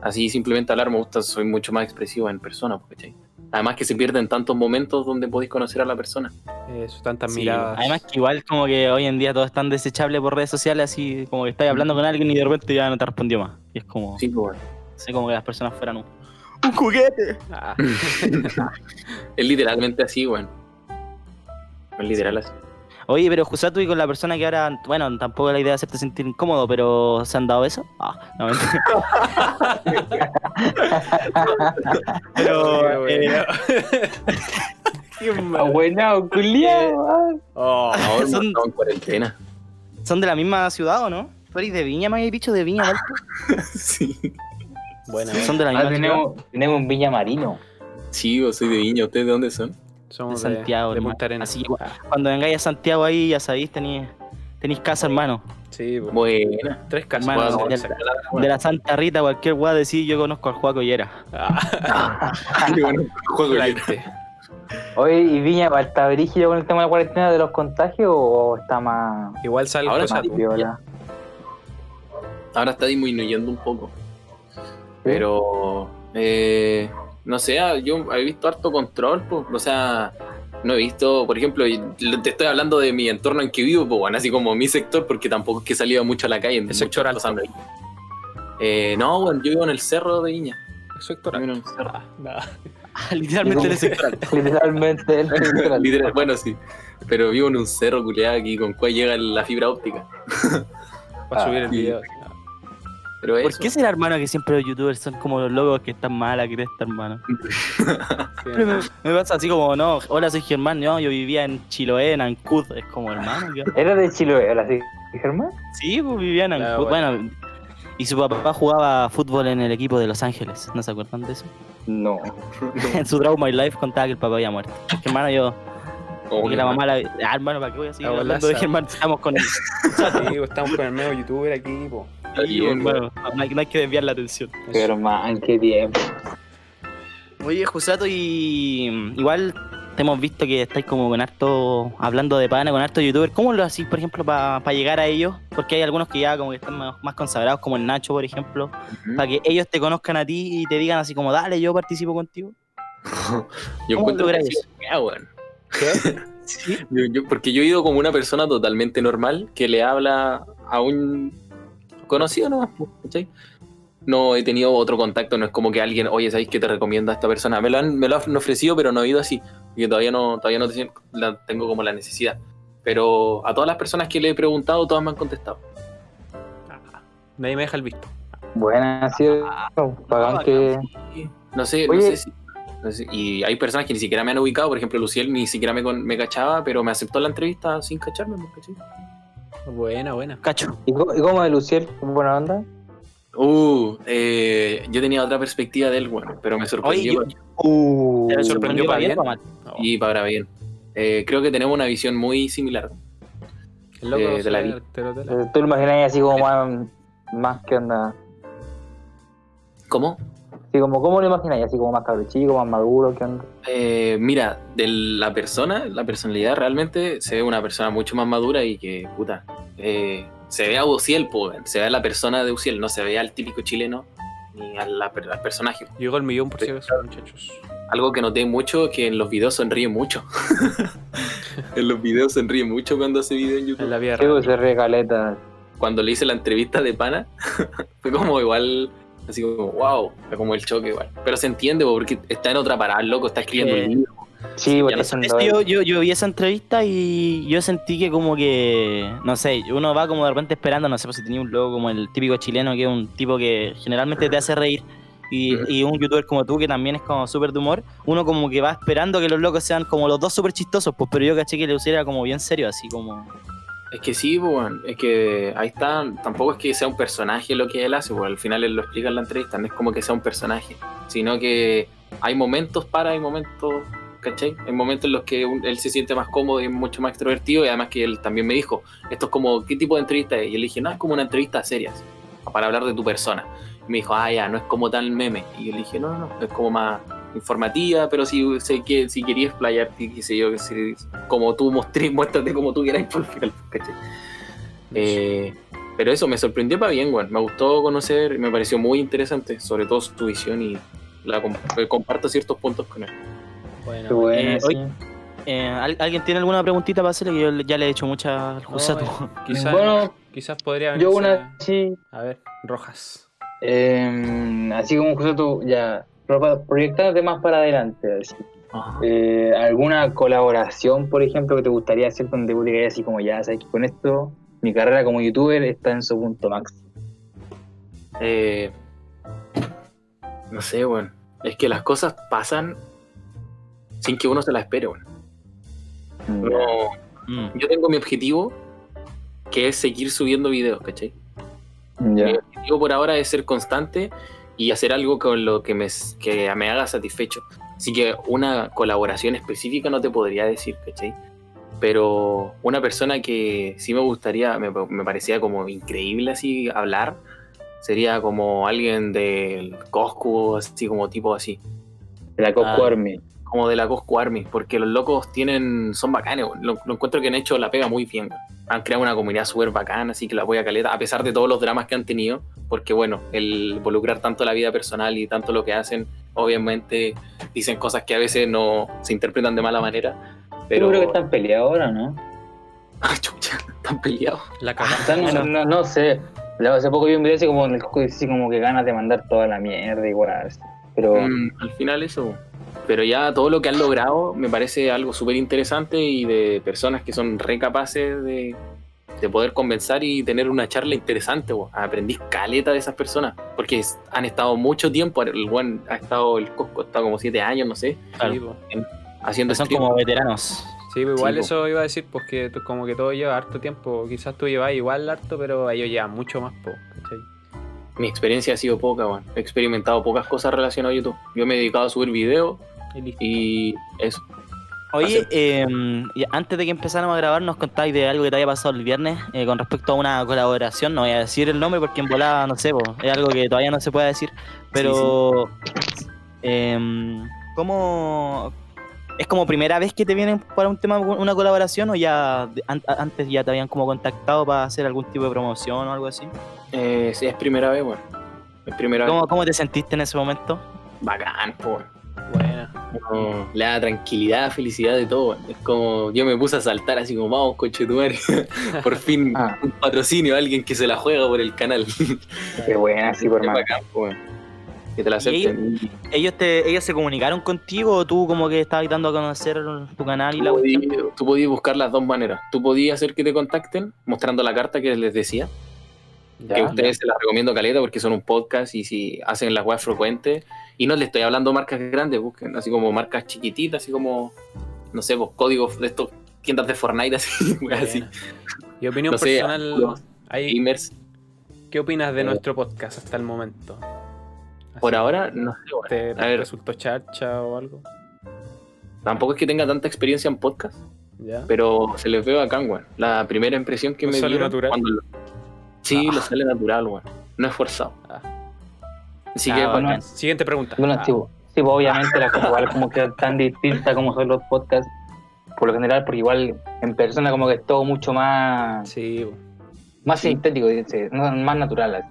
así simplemente hablar, me gusta, soy mucho más expresivo en persona, ¿cachai? Además que se pierden tantos momentos donde podéis conocer a la persona. Eso, tantas Sí, miradas. Además que igual como que hoy en día todo es tan desechable por redes sociales, así como que estás hablando con alguien y de repente ya no te respondió más. Y es como, Sí, pues, weón. sé como que las personas fueran un, un juguete. Ah, Es literalmente así, weón. Es literal así. Oye, pero Jusatu y con la persona que ahora, bueno, tampoco la idea de hacerte sentir incómodo, pero ¿se han dado eso? Ah, no, mentira. pero, qué eh, bueno. Ah, bueno, culiao. ah. Oh, Ahora Son- en cuarentena. ¿son de la misma ciudad o no? ¿Tú eres de Viña, me habías dicho de Viña, Valpo? sí. buena. ¿Son de la Ah, misma ciudad? tenemos, tenemos un Viña Marino. Sí, yo soy de Viña. ¿Ustedes de dónde son? Somos de de, Santiago, de hermano. Punta Arenas. Así que cuando vengáis a Santiago ahí, ya sabéis, tenéis, tenéis casa, hermano. Sí, pues. Buena. tres casas. Hermano, Bueno, de, de la Santa Rita, cualquier guay decir, yo conozco al Juaco Yera. Ah, Qué bueno. Juego flight. Oye, ¿y Viña está brígido con el tema de la cuarentena de los contagios o está más, Igual sale Ahora pues. viola? Ahora está disminuyendo un poco. Pero, eh, no sé, ah, yo he visto harto control, pues, o sea, no he visto, por ejemplo, te estoy hablando de mi entorno en que vivo, pues, bueno, así como mi sector, porque tampoco es que he salido mucho a la calle. en El sector alto. Eh, no, bueno, yo vivo en el cerro de Viña. Eso es Yo vivo en el cerro. Ah. Literalmente en ese Literalmente. el. Literal, bueno, sí. Pero vivo en un cerro culeado aquí con cual llega la fibra óptica. Para subir el sí. video. Pero ¿Por eso. qué será, hermano, que siempre los youtubers son como los locos que están mal a cresta, hermano? Siempre me, me pasa así como, no, hola, soy Germán, no, yo vivía en Chiloé, en Ancud, es como, hermano. Era de Chiloé, ahora sí, Germán. Sí, pues vivía en Ancud. bueno. bueno. y su papá jugaba fútbol en el equipo de Los Ángeles, ¿no se acuerdan de eso? No. en su Draw My Life contaba que el papá había muerto. Es que, hermano, yo, que que la mamá la... Ah, hermano, ¿para qué voy a seguir hablando de Germán? Estamos con... Sí, pues, estamos con el nuevo youtuber aquí, po. Sí, bueno, no hay, no hay que desviar la atención. Pero man, qué tiempo. Oye, Josato, y mm, igual te hemos visto que estáis como con harto, hablando de pana con harto youtuber. ¿Cómo lo hacís, por ejemplo, para llegar a ellos? Porque hay algunos que ya como que están más, más consagrados, como el Nacho, por ejemplo, para que ellos te conozcan a ti y te digan así como, dale, yo participo contigo. Yo ¿Cómo encuentro. Yo- yo- porque yo he ido como una persona totalmente normal que le habla a un conocido nomás, po, ¿cachai? No he tenido otro contacto, no es como que alguien, oye, ¿sabéis que te recomiendo a esta persona? Me lo han, me lo han ofrecido, pero no he ido así. Y todavía no, todavía no tengo como la necesidad. Pero a todas las personas que le he preguntado, todas me han contestado. Nadie me deja el visto. Buena, ha sido. Pagan que. No sé, Oye. no sé si. no sé, y hay personas que ni siquiera me han ubicado, por ejemplo, Luciel ni siquiera me, con- me cachaba, pero me aceptó la entrevista sin cacharme, ¿me cachai? Buena, buena. Cacho. ¿Y cómo, y cómo es Luciel? ¿Buena onda? Uh, eh, yo tenía otra perspectiva de él, bueno, pero me sorprendió Oye, yo- Uh, ¿Te sorprendió para bien para? No, y para bien. Eh, creo que tenemos una visión muy similar. el loco eh, de la vida. te lo- te la- Eh, ¿Tú lo imaginas así como más, más que onda? ¿Cómo? Así como, ¿cómo lo imagináis? Así como más cabro chico, más maduro, ¿qué onda? Eh, mira, de la persona, la personalidad realmente se ve una persona mucho más madura y que, puta, eh, se ve a Uciel, weón, se ve a la persona de Uciel, no se ve al típico chileno ni a la al personaje. Llegó el millón por si acaso, muchachos. Algo que noté mucho que en los videos sonríe mucho. en los videos sonríe mucho cuando hace video en YouTube. En la vida pues se recaleta. Cuando le hice la entrevista de pana, fue como igual, así como, wow, fue como el choque igual. Pero se entiende, po, porque está en otra parada, el loco, está escribiendo Eh, un libro. Sí, porque ya no eso Eso, yo, yo, yo vi esa entrevista y yo sentí que como que, no sé, uno va como de repente esperando, no sé, pues si tenía un logo como el típico chileno, que es un tipo que generalmente te hace reír, y, y un youtuber como tú, que también es como súper de humor, uno como que va esperando que los locos sean como los dos súper chistosos, pues, pero yo caché que le era como bien serio, así como... Es que sí, es que ahí está, tampoco es que sea un personaje lo que él hace, pues al final él lo explica en la entrevista, no es como que sea un personaje, sino que hay momentos para, hay momentos, ¿cachai? Hay momentos en los que él se siente más cómodo y mucho más extrovertido y además que él también me dijo, esto es como, ¿qué tipo de entrevista es? Y le dije, no, es como una entrevista seria, para hablar de tu persona. Y me dijo, ah, ya, no es como tal meme. Y yo le dije, no, no, no, es como más informativa, pero si, sé que, si querías explayarte, qué sé yo, que si- como tú mostré, muéstrate como tú quieras por final, ¿cachai? Eh, pero eso me sorprendió para bien, weón. Me gustó conocer, me pareció muy interesante, sobre todo su visión y la comp- eh, comparto ciertos puntos con él. Bueno, Eh, sí. oye, Eh, ¿al- ¿Alguien tiene alguna preguntita para hacerle? Que yo ya le he hecho muchas al Josato. No, quizás, Bueno, quizás podría yo una sí. A ver, Rojas. eh, así como José, tú ya pro- proyectándote más para adelante. así. Eh, ¿Alguna colaboración, por ejemplo, que te gustaría hacer donde vos digas así como ya, sabes que con esto mi carrera como youtuber está en su punto máximo? Eh, no sé, weón. Es que las cosas pasan sin que uno se las espere, weón. No, Mm. yo tengo mi objetivo, que es seguir subiendo videos, ¿cachai? Mi objetivo por ahora es ser constante y hacer algo con lo que me, que me haga satisfecho. Así que una colaboración específica no te podría decir, ¿cachai? Pero una persona que sí me gustaría, me, me parecía como increíble así hablar, sería como alguien del Coscu, así como tipo así, La Cosco Ah. Army. Como de la Coscu Army, porque los locos tienen, son bacanes, lo, lo encuentro que han hecho la pega muy bien. Han creado una comunidad súper bacana, así que la voy a caleta, a pesar de todos los dramas que han tenido, porque bueno, el involucrar tanto la vida personal y tanto lo que hacen, obviamente dicen cosas que a veces no se interpretan de mala manera, Pero pero... creo que están peleados ahora, ¿no? Ah, chucha, están peleados. La O cagaste. sea, no, no, no sé. Hace poco vi un video así como Cosco que ganas de mandar toda la mierda igual. Pero Mm, al final eso. Pero ya todo lo que han logrado me parece algo súper interesante y de personas que son re capaces de, de poder conversar y tener una charla interesante. weón. Aprendí caleta de esas personas porque es- han estado mucho tiempo. El buen ha estado, el Cosco ha estado como siete años, no sé, Claro. Po. haciendo Son como veteranos. Sí, pues igual Sí, po. eso iba a decir, pues que tú- como que todo lleva harto tiempo. Quizás tú llevas igual harto, pero ellos llevan mucho más, po, ¿cachai? Mi experiencia ha sido poca, weón. he experimentado pocas cosas relacionadas a YouTube. Yo me he dedicado a subir videos Y eso. Oye, eh, antes de que empezáramos a grabar, nos contáis de algo que te había pasado el viernes eh, con respecto a una colaboración. No voy a decir el nombre porque en volada, no sé, po, es algo que todavía no se puede decir. Pero, em, ¿cómo. ¿Es como primera vez que te vienen para un tema, una colaboración o ya an- antes ya te habían como contactado para hacer algún tipo de promoción o algo así? Eh, sí, es primera vez, bueno. Es primera ¿Cómo, vez. cómo te sentiste en ese momento? Bacán, po. Buena. Como le da tranquilidad, felicidad de todo. weón. Es como yo me puse a saltar así como, vamos, coche tu madre. Por fin Ah. un patrocinio, alguien que se la juega por el canal. Qué buena, sí, por más. bacán, po, weón. Que te la ¿Y acepten. ¿Ellos, te, ¿Ellos se comunicaron contigo o tú como que estabas dando a conocer tu canal y la Tú cuestión? podías, tú podías buscar las dos maneras. Tú podías hacer que te contacten mostrando la carta que les decía. Ya. que a ustedes se las recomiendo caleta porque son un podcast y si hacen las webs frecuentes. Y no les estoy hablando de marcas grandes, busquen así como marcas chiquititas, así como, no sé, pues, códigos de estos tiendas de Fortnite, así, así. Y opinión No sé, personal, ahí, Gamers. ¿qué opinas de Eh, nuestro podcast hasta el momento? Por ahora, no sé. ¿Te A ver, resultó charcha o algo? tampoco es que tenga tanta experiencia en podcast, ¿Ya? pero se les ve bacán, weón. La primera impresión que ¿No me sale dieron natural? cuando lo- Sí, Ah. lo sale natural, weón. No es forzado. Ah. Así Ah, que bueno. bacán. Siguiente pregunta. Bueno, Ah, sí, sí, pues, obviamente la cosa igual como que tan distinta como son los podcasts, por lo general, porque igual en persona como que es todo mucho más, Sí, más sintético, dice, no, más natural. así.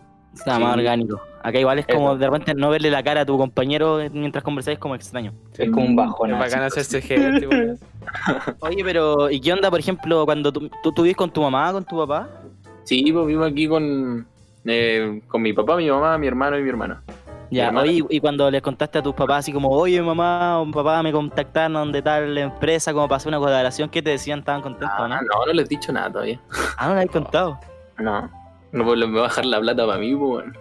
Más Sí. orgánico. Acá igual es como Eso. de repente no verle la cara a tu compañero mientras conversáis es como extraño. Sí. Es como un bajón. Es bacán hacerse Oye, pero ¿y qué onda, por ejemplo, cuando tú, tú, tú vives con tu mamá, con tu papá? Sí, pues vivo aquí con, eh, con mi papá, mi mamá, mi hermano y mi hermana. Ya, oye, y cuando les contaste a tus papás así como, oye, mamá o papá me contactaron de tal empresa como hacer una colaboración, ¿qué te decían? ¿Estaban contentos o Ah, no? no, no les he dicho nada todavía. Ah, no le habéis contado. No. No pues, les voy a bajar la plata para mí, pues. weón.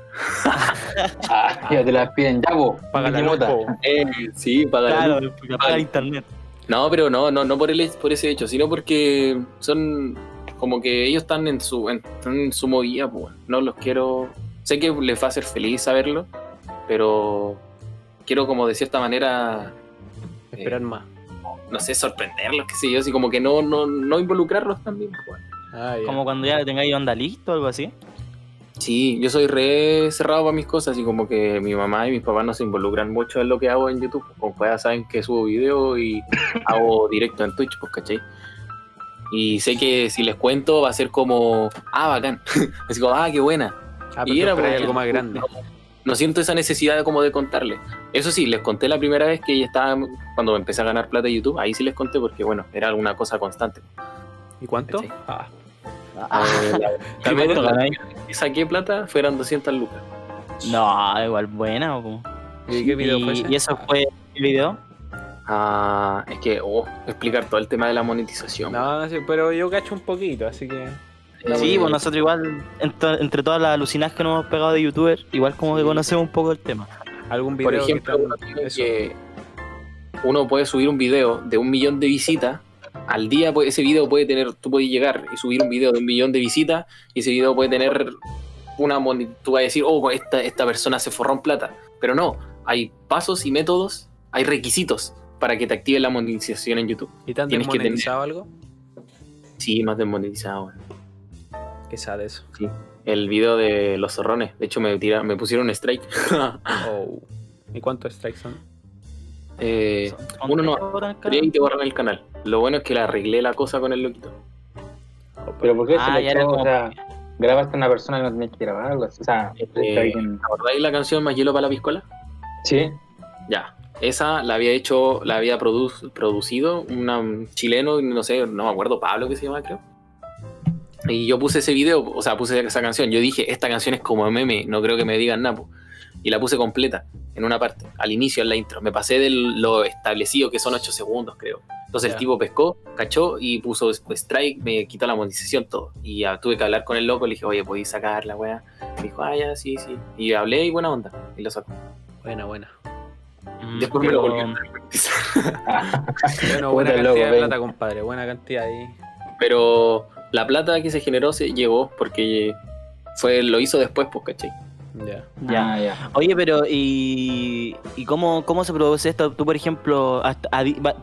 Ah, ya te las piden, ya vos, Paga la po. Eh, sí, paga la luz. Claro, porque apaga internet. No, pero no, no, no por, el, por ese hecho, sino porque son como que ellos están en su, en, están en su movida, pues. weón. No los quiero. Sé que les va a hacer feliz saberlo, pero quiero como de cierta manera, Esperar más. no sé, sorprenderlos, qué sé yo, así como que no, no, no involucrarlos también, pues. Ah. Como cuando ya tengáis onda listo o algo así. Sí, yo soy re cerrado para mis cosas y como que mi mamá y mis papás no se involucran mucho en lo que hago en YouTube. Como ya saben que subo video y hago directo en Twitch, pues, ¿cachai? Y sé que si les cuento va a ser como, ah, bacán. Así como, ah, qué buena. Ah, pero y era porque- algo más grande. No, no siento esa necesidad de como de contarles. Eso sí, les conté la primera vez que ya estaba, cuando empecé a ganar plata de YouTube, ahí sí les conté porque, bueno, era alguna cosa constante. ¿Y cuánto? ¿Cachai? Ah, Eh, la saqué plata fueron 200 lucas. No, igual buena. po. ¿Y qué video fue y, ese? y eso fue qué video. Ah, es que, oh, explicar todo el tema de la monetización. No, sí, pero yo cacho un poquito, así que. Eh, Sí, pues nosotros igual, entre, entre todas las alucinadas que nos hemos pegado de youtuber, igual como que conocemos un poco el tema. Algún video Por ejemplo, uno que uno puede subir un video de un millón de visitas. Al día pues, ese video puede tener, tú puedes llegar y subir un video de un millón de visitas y ese video puede tener una tú vas a decir, oh, esta, esta persona se forró en plata. Pero no, hay pasos y métodos, hay requisitos para que te active la monetización en YouTube. ¿Y te han tienes que tener- desmonetizado algo? Sí, más desmonetizado. ¿Qué sabe eso? El video de los zorrones, de hecho me, tira, me pusieron un strike. Oh. ¿Y cuántos strikes son? Eh, Son uno no, y te borran el canal. Lo bueno es que le arreglé la cosa con el loquito. Pero ¿por qué Ah, se ya le era echó? como- O sea, grabaste a una persona y no tenías que grabar algo así. O sea, Eh, está bien. ¿Te acordáis la canción Más hielo para la piscola? Sí, Ya. Esa la había hecho, la había produ- producido una- un chileno, no sé, no me acuerdo, Pablo que se llama, creo. Y yo puse ese video, o sea, puse esa canción. Yo dije, esta canción es como meme, no creo que me digan nada. Y la puse completa, en una parte, al inicio, en la intro. Me pasé de lo establecido, que son 8 segundos, creo. Entonces el tipo pescó, cachó y puso strike, me quitó la monetización, todo. Y ya tuve que hablar con el loco, le dije, oye, ¿podéis sacar la weá? Me dijo, ah, ya, sí, sí. Y hablé y buena onda. Y lo sacó. Buena, buena. Mm, Después me lo volvió a. Bueno, buena cantidad loco, de ven. plata, compadre. Buena cantidad ahí. Pero la plata que se generó se llegó porque fue, lo hizo después, pues, ¿cachai? Ya. Ya. Ah, ya. Oye, pero ¿y, y cómo, cómo se produce esto? Tú, por ejemplo, hasta,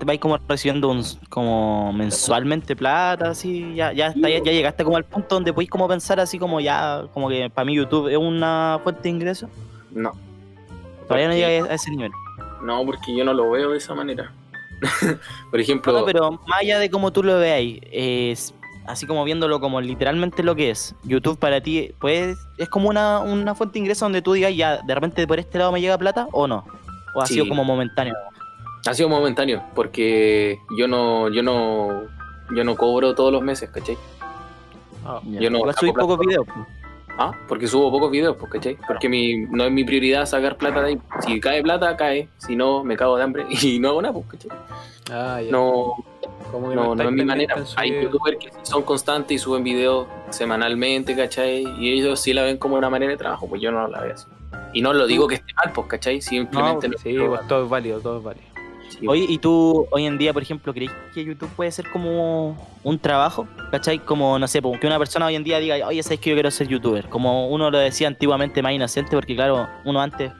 vais como recibiendo un, como mensualmente plata, así, ya, ya, está- ya, ya llegaste como al punto donde podéis como pensar así como ya, como que para mí YouTube es una fuente de ingreso. No. Todavía no llegué a ese nivel. No, porque yo no lo veo de esa manera. Por ejemplo, No, pero más allá de cómo tú lo veáis, es así como viéndolo como literalmente lo que es, YouTube para ti, pues es como una, una fuente de ingreso donde tú digas ya, de repente por este lado me llega plata o no. O ha Sí. sido como momentáneo. ha sido momentáneo, porque yo no, yo no, yo no cobro todos los meses, ¿cachai? Ah, Yo no saco subís plata. pocos videos. pues. Ah, porque subo pocos videos, pues, ¿cachai? Porque mi, no es mi prioridad sacar plata de ahí. Si cae plata, cae. Si no, me cago de hambre y no hago nada, pues, ¿cachai? ah, ya. No, Como que no, no es mi manera. Hay subir- youtubers que son constantes y suben videos semanalmente, ¿cachai? Y ellos sí la ven como una manera de trabajo, pues yo no la veo así. Y no lo digo que esté mal, pues, ¿cachai? Simplemente no, Sí, pues todo es válido, todo es válido. sí, Oye, ¿y tú hoy en día, por ejemplo, crees que YouTube puede ser como un trabajo? ¿Cachai? Como, no sé, pues, que una persona hoy en día diga, oye, sabes que yo quiero ser youtuber. Como uno lo decía antiguamente más inocente, porque claro, uno antes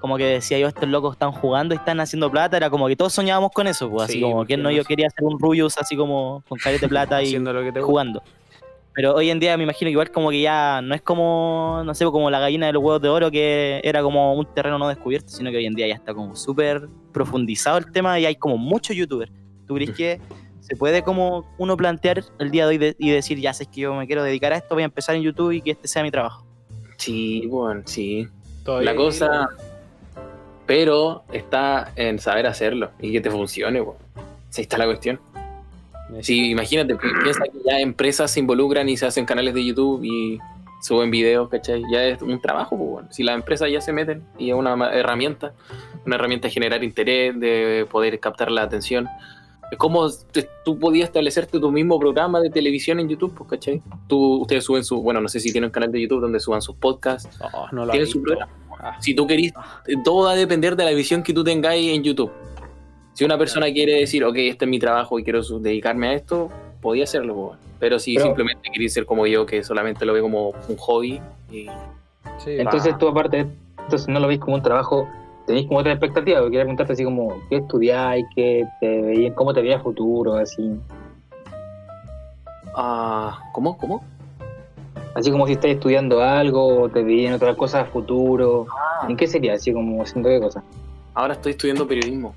como que decía yo, estos locos están jugando y están haciendo plata, era como que todos soñábamos con eso, pues, así Sí, como que no yo quería ser un Rubius así como con de plata y Haciendo lo que te gusta. jugando. Pero hoy en día me imagino que igual como que ya no es como, no sé, como la gallina de los huevos de oro que era como un terreno no descubierto, sino que hoy en día ya está como súper profundizado el tema y hay como muchos youtubers. ¿Tú crees que se puede como uno plantear el día de hoy de- y decir, ya sé que yo me quiero dedicar a esto, voy a empezar en YouTube y que este sea mi trabajo? Sí, bueno, sí. Todavía- La cosa. Pero está en saber hacerlo y que te funcione, weón. Sí, está la cuestión. Sí, imagínate, pi- piensa que ya empresas se involucran y se hacen canales de YouTube y suben videos, ¿cachai? Ya es un trabajo, pues, bueno. Si las empresas ya se meten y es una herramienta, una herramienta de generar interés, de poder captar la atención. Es como te- tú podías establecerte tu mismo programa de televisión en YouTube, pues, ¿cachai? Tú, ustedes suben su, bueno, no sé si tienen un canal de YouTube donde suban sus podcasts. No lo Tiene he su programa. Ah, Si tú querís, todo va a depender de la visión que tú tengáis en YouTube. Si una persona quiere decir, ok, este es mi trabajo y quiero dedicarme a esto, podía hacerlo. Pero si Pero- simplemente querés ser como yo, que solamente lo veo como un hobby, y sí, Entonces tú aparte si no lo veis como un trabajo, tenéis como otra expectativa, porque quería preguntarte así como, ¿qué estudiáis? ¿Qué te veías? ¿Cómo te veías futuro? Así Ah, ¿Cómo? ¿Cómo? Así como si estás estudiando algo, o te veías en otra cosa a futuro. ¿En qué sería? Así como haciendo qué cosa. Ahora estoy estudiando periodismo.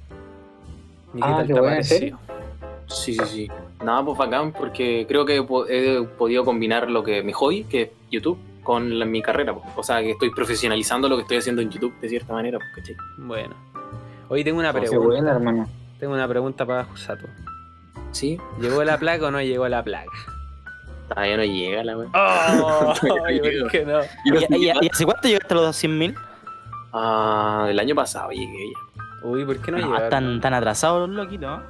¿Y qué Ah, tal qué te bueno. Sí, sí, sí. Nada, pues bacán, porque creo que he po- he podido combinar lo que mi hobby, que es YouTube, con la- mi carrera. pues. O sea, que estoy profesionalizando lo que estoy haciendo en YouTube de cierta manera, pues, ¿cachai? Bueno. Hoy tengo una Qué pregunta. buena, hermano. Tengo una pregunta para Jusato. Sí, ¿Llegó la placa o no llegó la placa? Todavía no llega la wea. ¡Oh! Y no ¿Y, sé y- qué y hace cuánto llegaste a los 200.000? Ah, el año pasado llegué ya. Uy, ¿por qué no, No, llegaron? tan, tan atrasados los loquitos, ¿no?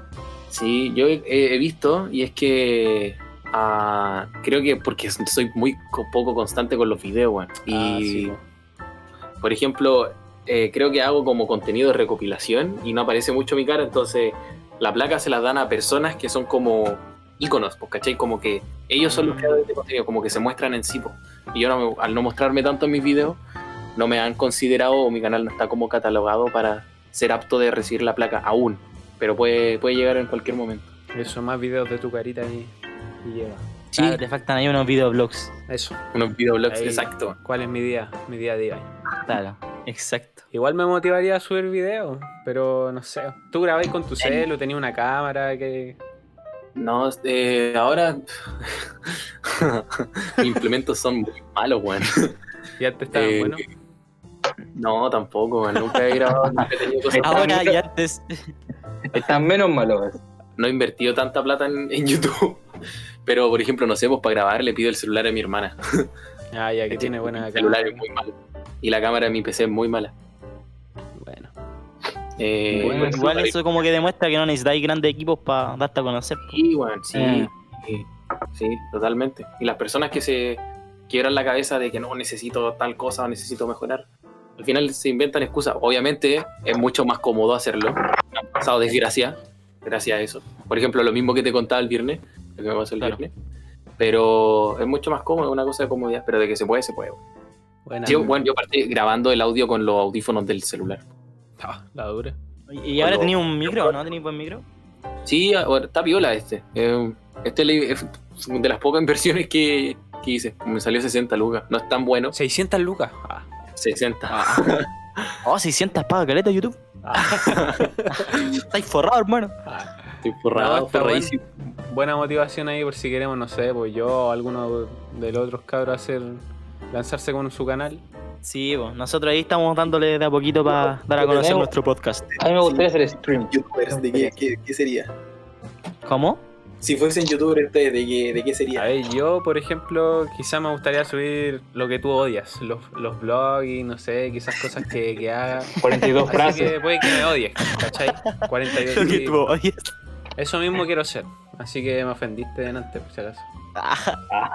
Sí, yo he, he visto y es que ah, creo que porque soy muy co- poco constante con los videos, weón. Y Ah, sí, po. por ejemplo, eh, creo que hago como contenido de recopilación y no aparece mucho mi cara, entonces la placa se la dan a personas que son como íconos, pues, ¿cachai? Como que ellos son los Mm. creadores de contenido, como que se muestran en sí, pues. Y yo no me- al no mostrarme tanto en mis videos, no me han considerado o mi canal no está como catalogado para ser apto de recibir la placa aún, pero puede, puede llegar en cualquier momento. Eso, más videos de tu carita y, y llega. Sí, Claro, te faltan ahí unos videoblogs. Eso. unos videoblogs, Ahí. exacto. ¿Cuál es mi día? Mi día a día. Claro, exacto. Igual me motivaría a subir videos, pero no sé. ¿Tú grabáis con tu celu? ¿Tenías una cámara? que No, eh, ahora mis implementos son muy malos, weón. ¿Y antes estaban Eh, buenos? No, tampoco, weón. Nunca he grabado, nunca he tenido cosas Ahora y antes. Están menos malos. No he invertido tanta plata en, en YouTube. Pero, por ejemplo, no sé, pues para grabar le pido el celular a mi hermana. Ah, ya que tiene buena El celular cámara. es muy malo. Y la cámara de mi PC es muy mala. Bueno. Eh, Bueno, Igual eso como que demuestra que no necesitáis grandes equipos para darte a conocer. Sí, weón, sí, Eh. sí, sí, totalmente. Y las personas que se quiebran la cabeza de que no necesito tal cosa o necesito mejorar, al final se inventan excusas. Obviamente es mucho más cómodo hacerlo. Me ha pasado desgracia, gracias a eso. Por ejemplo, lo mismo que te contaba el viernes, lo que me pasó el Claro. viernes. Pero es mucho más cómodo, es una cosa de comodidad, pero de que se puede, se puede. Sí, bueno, yo partí grabando el audio con los audífonos del celular. Ah, la dura. ¿Y ahora tenía un micro, no? ¿Tenía buen micro? Sí, ahora está piola este. Eh, este es de las pocas inversiones que, que hice. Me salió 60 lucas. No es tan bueno. 600 lucas. Ah, 60. Oh, 600 pagas caleta de YouTube. ah, Estáis forrado, hermano. ah. Estoy forrado, No, está forradísimo. Buena motivación ahí por si queremos, no sé, pues yo o alguno de los otros cabros hacer lanzarse con su canal. Sí, pues, nosotros ahí estamos dándole de a poquito para dar a conocer Tenemos- nuestro podcast. A mí me gustaría hacer stream. youtubers, ¿de qué, qué, qué sería? ¿Cómo? Si fuesen youtubers ustedes, ¿de qué, de qué A sería? ver, yo, por ejemplo, quizás me gustaría subir lo que tú odias, los, los blogs y no sé, quizás cosas que, que haga. 42 Así frases. que puede que me odies, ¿cachai? 42 Lo que sí. tú oyes. Eso mismo quiero ser. Así que me ofendiste delante, por si acaso.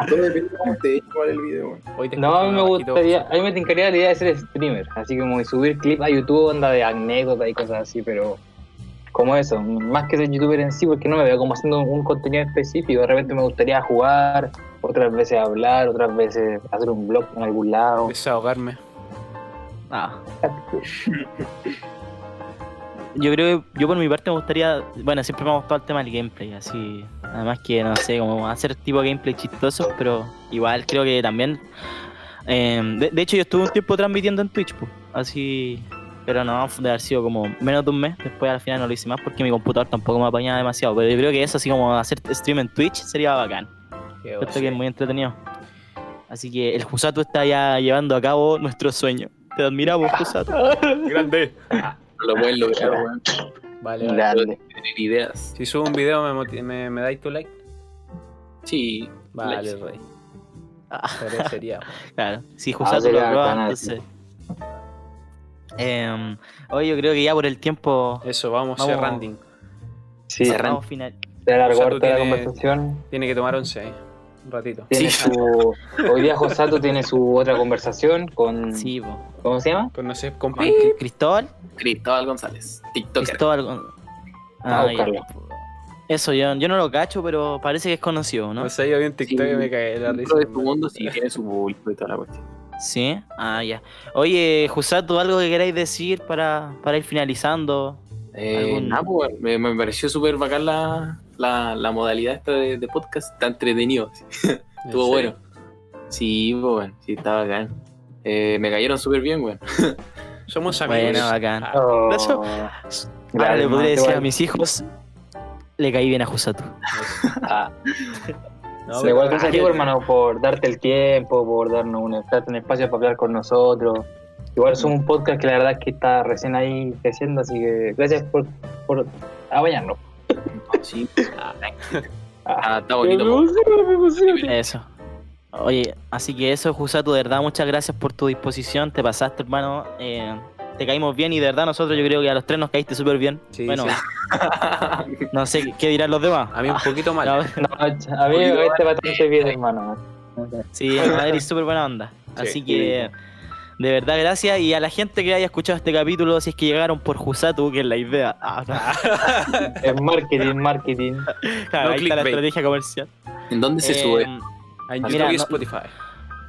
Todo depende de cómo te igual el video. weón. Hoy te No, a mí me bajito. gustaría, a mí me tincaría la idea de ser streamer, así como subir clips a YouTube, onda de anécdotas y cosas así, pero como eso, más que ser youtuber en sí, porque no me veo como haciendo un contenido específico, de repente me gustaría jugar, otras veces hablar, otras veces hacer un blog en algún lado. Desahogarme. Ah. Yo creo que yo por mi parte me gustaría, bueno, siempre me ha gustado el tema del gameplay, así, además que no sé, como hacer tipo gameplay chistosos, pero igual creo que también, eh, de, de hecho yo estuve un tiempo transmitiendo en Twitch, pues, así, pero no, de haber sido como menos de un mes, después al final no lo hice más porque mi computador tampoco me apañaba demasiado, pero yo creo que eso así como hacer stream en Twitch sería bacán, guay. que es muy entretenido. Así que el Jusatu está ya llevando a cabo nuestro sueño. Te admiramos, Jusatu. Grande. Lo pueden lograr, weón. Vale, vale. Grande. Tener ideas. Si subo un video, ¿me, me, me dais tu like? Sí. Vale, likes. rey. Ah, Parecería. claro, si Ah, Jusatu lo sería prueba, entonces. Em, hoy yo creo que ya por el tiempo Eso, vamos, Vamos. cerrando. Sí, Cerrando. vamos final. se alargó la tiene- conversación. Tiene que tomar once ahí. Un ratito. Tiene su, hoy día Josato tiene su otra conversación con, Sí, po. ¿cómo se llama? Pues no sé, con Con Cri- Cristóbal. Cristóbal González, TikToker. Cristóbal. Gon- A Ah. Eso, yo, yo no lo cacho, pero parece que es conocido, ¿no? No sé, yo vi un TikTok Sí. y me de la risa. De tu mundo sí tiene su público y toda la cuestión. Sí. Ah, ya. Oye, Jusatu, ¿algo que queráis decir para, para ir finalizando? Eh, Algún- nada, pues, me, me pareció súper bacán la, la, la modalidad esta de, de podcast. Está entretenido. sí. Estuvo bueno. Sí, pues, bueno, sí, está bacán. Eh, me cayeron súper bien, weón. Somos amigos. Bueno, bacán. Ah, Oh, De hecho, grande, Ahora le podría decir a bueno. mis hijos, le caí bien a Jusatu. Ah, no, sí, pero- igual gracias a ti, hermano, por darte el tiempo, por darnos un, espacio para hablar con nosotros. Igual somos un podcast que la verdad es que está recién ahí creciendo, así que gracias por, por apañarnos. Sí. Ah, está bonito. pues. Eso. Oye, así que eso, Jusatu, de verdad, muchas gracias por tu disposición. Te pasaste, hermano. Eh, te caímos bien y de verdad nosotros yo creo que a los tres nos caíste súper bien. Sí, bueno, sí. no sé qué dirán los demás. A mí un poquito mal. No, No, a mí me este bastante bien, hermano. sí, Madrid súper buena onda. Sí. Así que, de verdad, gracias. Y a la gente que haya escuchado este capítulo, si es que llegaron por Jusatu, que es la idea. Ah, no. Es marketing, marketing. Claro, No ahí está la estrategia comercial. ¿En dónde se Eh, sube? En Mira, YouTube y no- Spotify.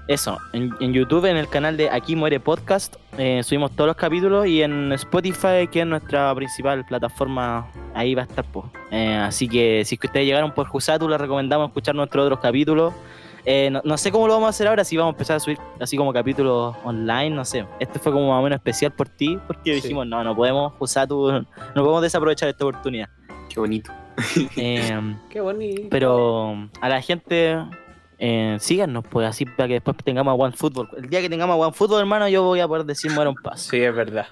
Eso, en, en YouTube, en el canal de Aquí Muere Podcast, eh, subimos todos los capítulos y en Spotify, que es nuestra principal plataforma, ahí va a estar. po. Eh, así que si es que ustedes llegaron por Jusatu, les recomendamos escuchar nuestros otros capítulos. Eh, no, no sé cómo lo vamos a hacer ahora, si vamos a empezar a subir así como capítulos online, no sé. Este fue como más o menos especial por ti, porque Sí. dijimos, no, no podemos, Jusatu, no podemos desaprovechar esta oportunidad. Qué bonito. Eh, Qué bonito. pero a la gente, eh, síganos, pues así para que después tengamos a One Football. El día que tengamos a One Football, hermano, yo voy a poder decir muera un paso. Sí, es verdad.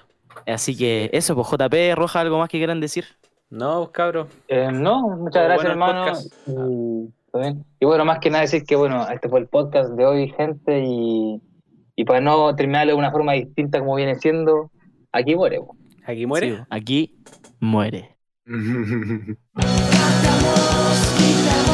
Así que eso, pues JP, Roja, ¿algo más que quieran decir? No, cabros. Eh, no, muchas gracias, hermano. Y, todo bien. Y bueno, más que nada decir que bueno, este fue el podcast de hoy, gente, y, y para no terminarlo de una forma distinta como viene siendo, aquí muere. po. Aquí muere. Sí, aquí muere.